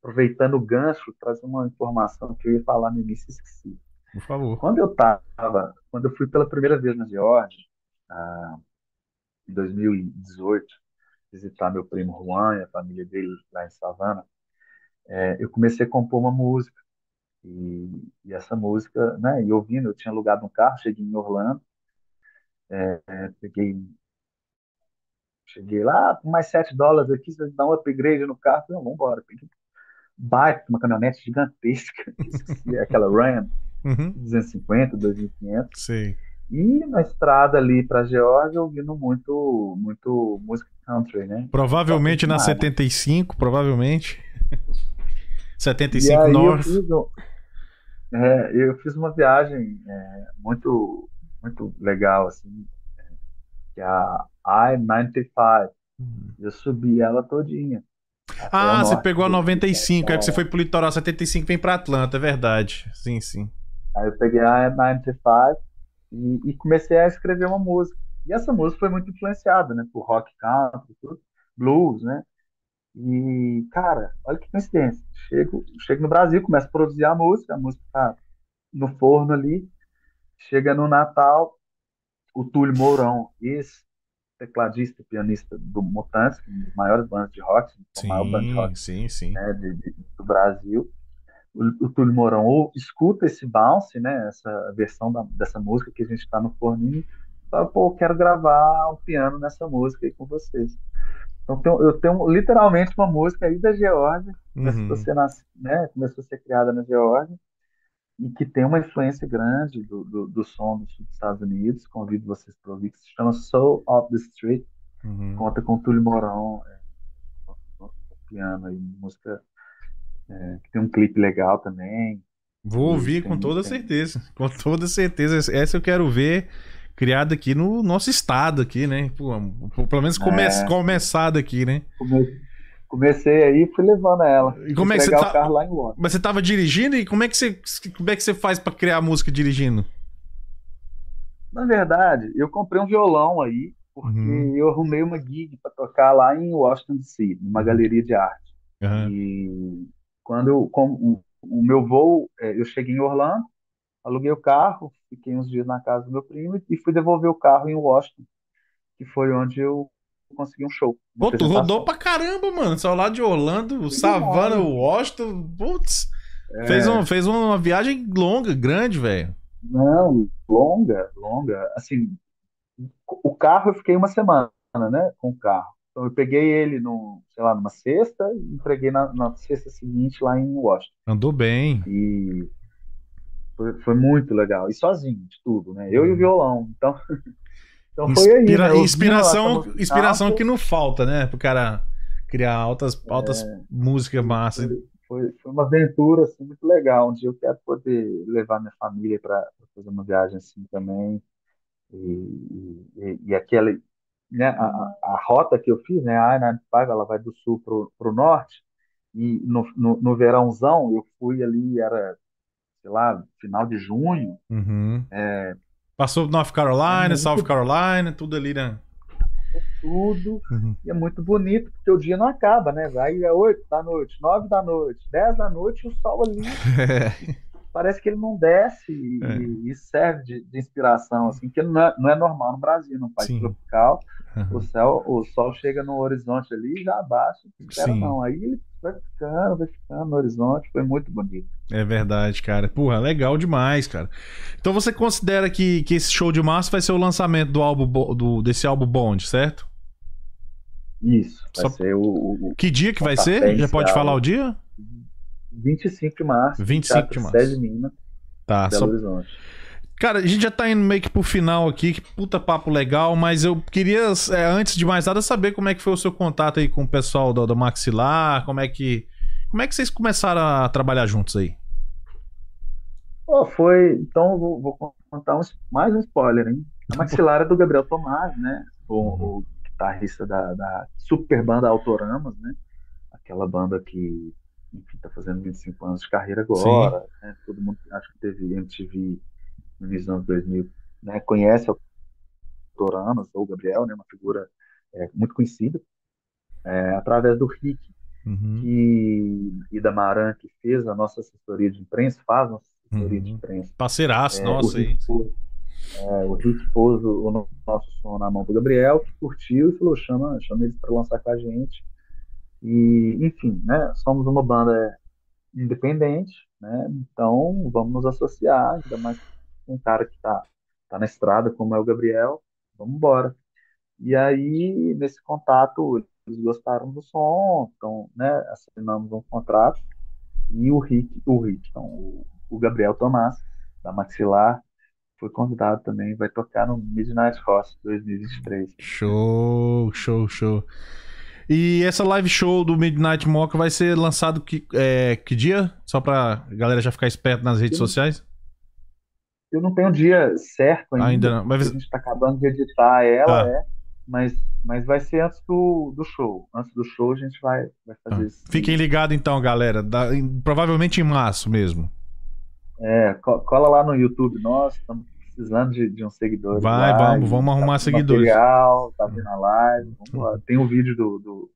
aproveitando o gancho, trazer uma informação que eu ia falar no início e esqueci. Por favor. Quando eu tava, quando eu fui pela primeira vez na Geórgia, ah, em 2018, visitar meu primo Juan e a família dele lá em Savana, é, eu comecei a compor uma música. E, e, essa música, né, e ouvindo, eu tinha alugado um carro, cheguei em Orlando, é, peguei, cheguei lá, com mais 7 dólares aqui, você dá um upgrade no carro, eu, vamos embora, peguei baita, uma caminhonete gigantesca, <laughs> aquela Ram, uhum. 250, 2500. Sim. E na estrada ali para Geórgia, ouvindo muito, muito música country, né? Provavelmente na 75, provavelmente. <laughs> 75 North. Eu fiz, é, eu fiz uma viagem é, muito, muito legal, assim, que é a I-95. Uhum. Eu subi ela todinha. Ah, você pegou a 95, é que você foi pro litoral 75 vem pra Atlanta, é verdade. Sim, sim. Aí eu peguei a 95 e, e, comecei a escrever uma música. E essa música foi muito influenciada, né, por rock country, tudo, blues, né? E, cara, olha que coincidência. Chego, chego no Brasil, começo a produzir a música, a música tá no forno ali. Chega no Natal, o Túlio Mourão, esse tecladista, pianista do Mutantes, uma das maiores bandas de rock, sim, maior banda de rock sim, sim. Né, de, de, do Brasil. O, o Túlio Mourão ou escuta esse bounce, né, essa versão da, dessa música que a gente está no forninho, fala, pô, quero gravar um piano nessa música aí com vocês. Então eu tenho literalmente uma música aí da Geórgia, uhum. começou, a ser, né, começou a ser criada na Geórgia, e que tem uma influência grande do, do, do som dos Estados Unidos. Convido vocês para ouvir, que se chama Soul of the Street. Uhum. Conta com Túlio Morão, é, no, piano e música é, que tem um clipe legal também. Vou ouvir tem, com toda tem... certeza. <laughs> Com toda certeza. Essa eu quero ver criada aqui no nosso estado aqui, né? Pô, pelo menos come é. começada aqui, né? Comecei aí e fui levando ela. E como é que você tá... carro lá em Londres. Mas você tava dirigindo e como é que você, como é que você faz para criar música dirigindo? Na verdade, eu comprei um violão aí, porque uhum. eu arrumei uma gig para tocar lá em Washington DC, numa uhum. galeria de arte. Uhum. E quando com, o meu voo, é, eu cheguei em Orlando, aluguei o carro, fiquei uns dias na casa do meu primo e fui devolver o carro em Washington, que foi onde eu consegui um show. Pô, tu rodou pra caramba, mano. Só lá de Orlando, Savannah, Washington, putz. É... Fez, um, fez uma viagem longa, grande, velho. Não, longa, longa. Assim, o carro eu fiquei uma semana, né, com o carro. Então eu peguei ele no, sei lá, numa sexta e entreguei na, na sexta seguinte lá em Washington. Andou bem. E foi, foi muito legal. E sozinho, de tudo, né? Eu hum. e o uhum. violão. Então <laughs> Então foi aí. Né? Inspiração, inspiração que não falta, né? Pro cara criar altas, altas é, músicas massas. Foi, foi uma aventura assim, muito legal. Um dia eu quero poder levar minha família para fazer uma viagem assim também. E, e, e aquela. Né, a, a, rota que eu fiz, né, a I-95, ela vai do sul para o norte. E no, no, no verãozão eu fui ali, era, sei lá, final de junho. Uhum. É, Passou North Carolina, é South Carolina, tudo ali, né? Tudo. Uhum. E é muito bonito, porque o dia não acaba, né? Aí é 8 da noite, 9 da noite, 10 da noite, o sol ali. <laughs> Parece que ele não desce e, é. e serve de, de, inspiração, assim, que não é, não é normal no Brasil, num país Sim. tropical. Uhum. O, céu, o sol chega no horizonte ali e já abaixa. Espera, não. Aí ele vai ficando, vai ficando no horizonte. Foi muito bonito. É verdade, cara. Porra, legal demais, cara. Então você considera que, que esse show de março vai ser o lançamento do álbum do, desse álbum Bond, certo? Isso. Vai Só... ser o, o, Que dia que vai ser? Já pode falar o dia? 25 de março. 25 de março. Sede Minas, tá, Belo só... Horizonte. Cara, a gente já tá indo meio que pro final aqui, que puta papo legal, mas eu queria, é, antes de mais nada, saber como é que foi o seu contato aí com o pessoal do, do Maxilar, como é que. Como é que vocês começaram a trabalhar juntos aí? Oh, foi. Então, vou, vou contar um, mais um spoiler, hein? A Maxilar é do Gabriel Tomás, né? O, o guitarrista da, da, super banda Autoramas, né? Aquela banda que, enfim, tá fazendo 25 anos de carreira agora. Né? Todo mundo, acho que teve MTV no início dos anos 2000, né, conhece o Toranas, ou o Gabriel, né, uma figura é, muito conhecida, é, através do Rick, uhum. que, e da Maran, que fez a nossa assessoria de imprensa, faz a nossa assessoria uhum. de imprensa. Parceiraço, é, nossa, aí. É, o Rick pôs o, o, nosso som na mão do Gabriel, que curtiu e falou: chama, chama eles para lançar com a gente. E, enfim, né, somos uma banda independente, né, então vamos nos associar, ainda mais um cara que está tá na estrada, como é o Gabriel, vamos embora. E aí, nesse contato, eles gostaram do som, então, né, assinamos um contrato, e o Rick, o Rick, então, o, o Gabriel Tomás, da Maxilar, foi convidado também, vai tocar no Midnight House 2023. Show, show, show. E essa live show do Midnight Mocha vai ser lançado que, é, que dia? Só pra galera já ficar esperto nas redes Sim. sociais? Eu não tenho dia certo ainda. Ainda não. Mas... A gente está acabando de editar ela, tá. é. Mas, mas vai ser antes do, do show. Antes do show a gente vai, vai fazer ah. isso. Fiquem ligados então, galera. Da, em, provavelmente em março mesmo. É, cola lá no YouTube. Nós estamos precisando de, de uns seguidores. Vai, vamos, vamos arrumar tá seguidores. Material, tá vendo a live. Vamos Tem um vídeo do, do,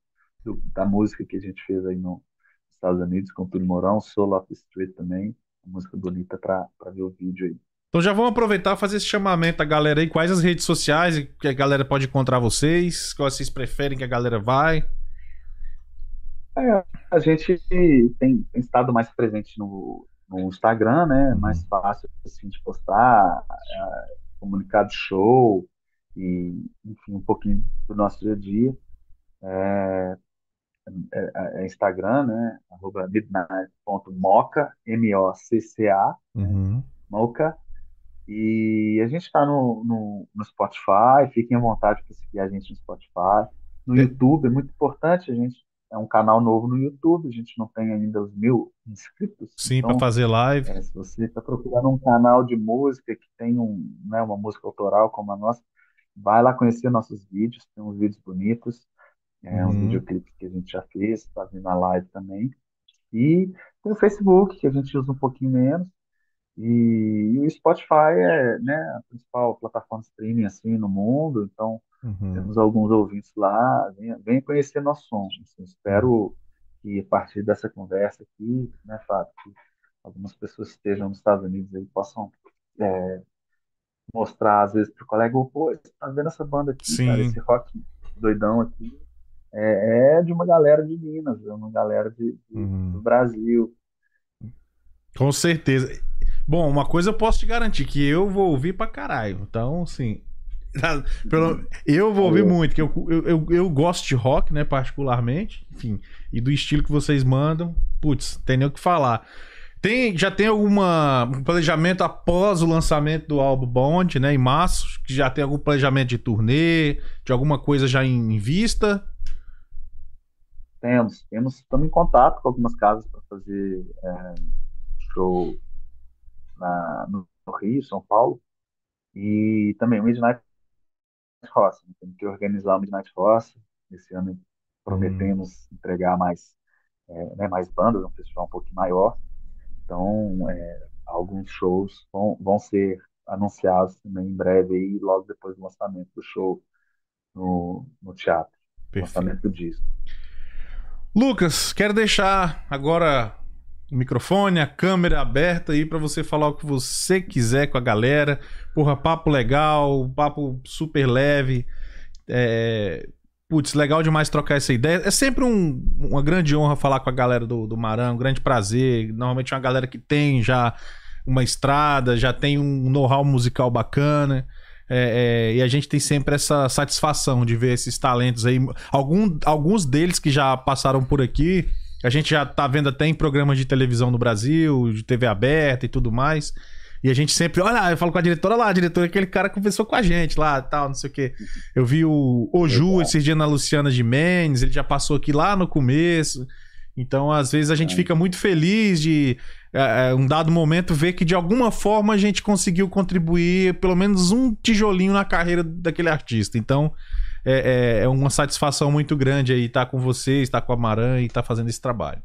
do, da música que a gente fez aí nos Estados Unidos com o Túlio Mourão, Soul of the Street também. Uma música bonita para ver o vídeo aí. Então já vamos aproveitar e fazer esse chamamento à galera aí. Quais as redes sociais que a galera pode encontrar vocês? Quais vocês preferem que a galera vai? É, a gente tem, tem, estado mais presente no, no Instagram, né? Uhum. Mais fácil assim, de postar, é, comunicado show e, enfim, um pouquinho do nosso dia a dia. É, é, é Instagram, né? Arroba midnight.moca, M-O-C-C-A, uhum. Moca. E a gente está no, no, no, Spotify, fiquem à vontade para seguir a gente no Spotify. No é. YouTube, é muito importante, a gente é um canal novo no YouTube, a gente não tem ainda os mil inscritos. Sim, então, para fazer live. É, se você está procurando um canal de música que tem um, né, uma música autoral como a nossa, vai lá conhecer nossos vídeos, tem uns vídeos bonitos, é, uhum. uns videoclipes que a gente já fez, está vindo na live também. E tem o Facebook, que a gente usa um pouquinho menos, e, e, o Spotify é né, a principal plataforma de streaming assim, no mundo, então uhum. temos alguns ouvintes lá, venha, venha conhecer nosso som. Assim, espero que a partir dessa conversa aqui, né, Fábio, que algumas pessoas que estejam nos Estados Unidos aí possam é, mostrar às vezes para o colega, pô, você tá vendo essa banda aqui, cara, esse rock doidão aqui, é, é, de uma galera de Minas, é uma galera de, de uhum. do Brasil. Com certeza. Bom, uma coisa eu posso te garantir, que eu vou ouvir pra caralho. Então, assim. <laughs> Pelo, eu vou ouvir muito, que eu, eu, eu, eu, gosto de rock, né, particularmente, enfim, e do estilo que vocês mandam, putz, tem nem o que falar. Tem, já tem alguma um planejamento após o lançamento do álbum Bond, né, em março, que já tem algum planejamento de turnê, de alguma coisa já em, em vista? Temos, temos, estamos em contato com algumas casas para fazer é, show na, no Rio, São Paulo, e também o Midnight Roça. Né? Temos que organizar o Midnight Roça. Esse ano prometemos hum. entregar mais, é, né, mais bandas, um festival um pouquinho maior. Então, é, alguns shows vão, vão ser anunciados também em breve, aí, logo depois do lançamento do show no, no teatro. Perfeito. Lançamento do disco. Lucas, quero deixar agora o microfone, a câmera aberta aí para você falar o que você quiser com a galera. Porra, papo legal, papo super leve. É... Putz, legal demais trocar essa ideia. É sempre um, uma grande honra falar com a galera do, do Marão, um grande prazer. Normalmente é uma galera que tem já uma estrada, já tem um know-how musical bacana. É, é, e a gente tem sempre essa satisfação de ver esses talentos aí. Algum, alguns deles que já passaram por aqui a gente já tá vendo até em programas de televisão no Brasil, de TV aberta e tudo mais. E a gente sempre, olha, eu falo com a diretora lá, a diretora é aquele cara conversou com a gente lá, tal, não sei o quê. Eu vi o Oju esses dias na Luciana de Mendes, ele já passou aqui lá no começo. Então, às vezes, a gente é. fica muito feliz de, é, um dado momento, ver que de alguma forma a gente conseguiu contribuir pelo menos um tijolinho na carreira daquele artista. Então, é, é, é uma satisfação muito grande aí estar com vocês, estar com a Maran e estar fazendo esse trabalho.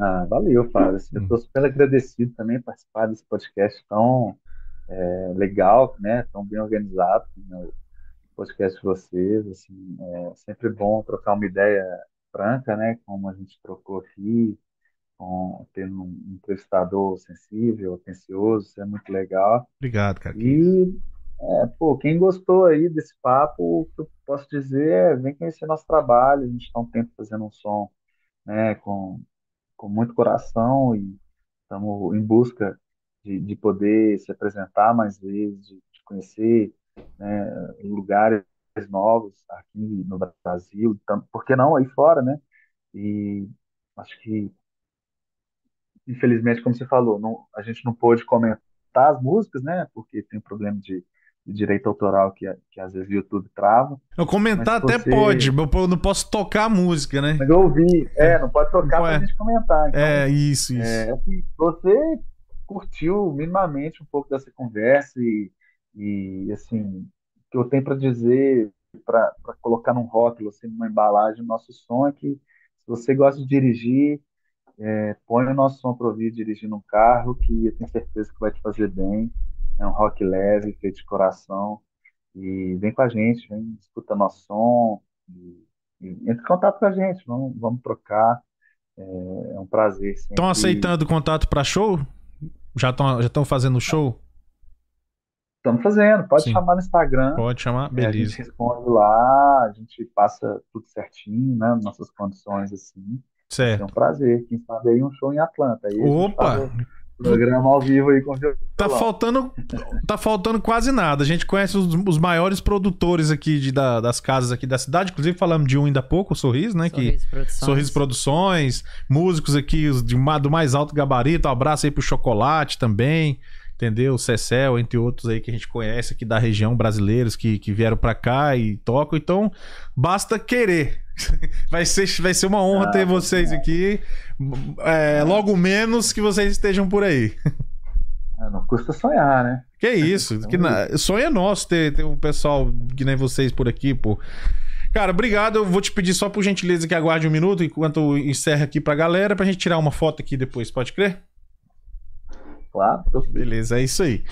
Ah, valeu, Fábio. Eu estou super agradecido também por participar desse podcast tão é, legal, né? Tão bem organizado, né? o podcast de vocês. Assim, é sempre bom trocar uma ideia franca, né? Como a gente trocou aqui, com tendo um entrevistador sensível, atencioso, isso é muito legal. Obrigado, cara. E é, pô, quem gostou aí desse papo, o que eu posso dizer é vem conhecer nosso trabalho. A gente está um tempo fazendo um som, né? Com com muito coração e estamos em busca de, de poder se apresentar mais vezes, de, de conhecer né, lugares novos aqui no Brasil, por que não aí fora, né? E acho que, infelizmente, como você falou, não, a gente não pôde comentar as músicas, né? Porque tem problema de direito autoral que, que às vezes o YouTube trava. Eu comentar até você... pode, eu não posso tocar a música, né? Mas eu ouvi, é, não pode tocar para a gente comentar. Então, é, isso, isso. É, assim, você curtiu minimamente um pouco dessa conversa e, e assim, o que eu tenho para dizer, para colocar num rótulo, assim, numa embalagem, nosso som é que se você gosta de dirigir, é, põe o nosso som para ouvir dirigindo um carro, que eu tenho certeza que vai te fazer bem. É um rock leve, feito de coração. E vem com a gente, vem escuta nosso som. E, e entre em contato com a gente, vamos, vamos trocar. É, é um prazer. Estão aceitando contato para show? Já estão já fazendo show? Estamos fazendo, pode Sim. chamar no Instagram. Pode chamar, beleza. É, a gente responde lá, a gente passa tudo certinho, né? Nossas condições assim. Certo. É um prazer. Quem sabe aí um show em Atlanta. Aí Opa! Programa ao vivo aí com Tá faltando, tá faltando quase nada. A gente conhece os, os maiores produtores aqui de, da, das casas aqui da cidade. Inclusive, falamos de um ainda há pouco, o Sorriso, né? Sorriso que, Produções. Sorriso Produções. Músicos aqui de, do mais alto gabarito. Um abraço aí pro Chocolate também. Entendeu? Cecel, entre outros aí que a gente conhece aqui da região, brasileiros que, que vieram para cá e tocam. Então, basta querer. <laughs> Vai ser, vai ser uma honra ah, ter vocês é. aqui. É, logo menos que vocês estejam por aí. É, <laughs> não custa sonhar, né? Que isso. <laughs> Que na... Sonho é nosso ter, ter um pessoal que nem vocês por aqui, pô. Cara, obrigado. Eu vou te pedir só por gentileza que aguarde um minuto enquanto encerra aqui pra galera, pra gente tirar uma foto aqui depois, pode crer? Claro. Beleza, é isso aí.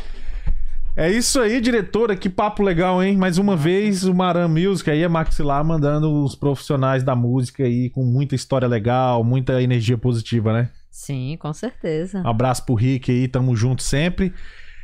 É isso aí, diretora. Que papo legal, hein? Mais uma vez, o Maran Music aí, a Maxilar, mandando os profissionais da música aí com muita história legal, muita energia positiva, né? Sim, com certeza. Um abraço pro Rick aí, tamo junto sempre.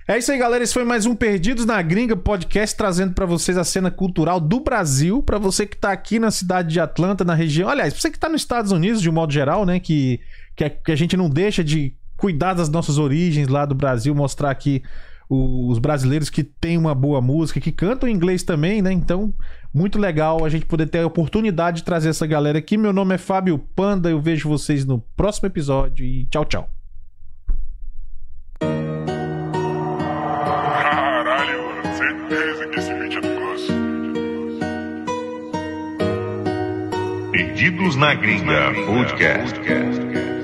É isso aí, galera. Esse foi mais um Perdidos na Gringa podcast trazendo para vocês a cena cultural do Brasil, para você que tá aqui na cidade de Atlanta, na região. Aliás, pra você que tá nos Estados Unidos de um modo geral, né, que que a, que a gente não deixa de cuidar das nossas origens lá do Brasil, mostrar aqui os brasileiros que têm uma boa música, que cantam em inglês também, né? Então, muito legal a gente poder ter a oportunidade de trazer essa galera aqui. Meu nome é Fábio Panda, eu vejo vocês no próximo episódio e tchau, tchau. Caralho, mano, certeza que esse vídeo é Perdidos na Gringa Podcast.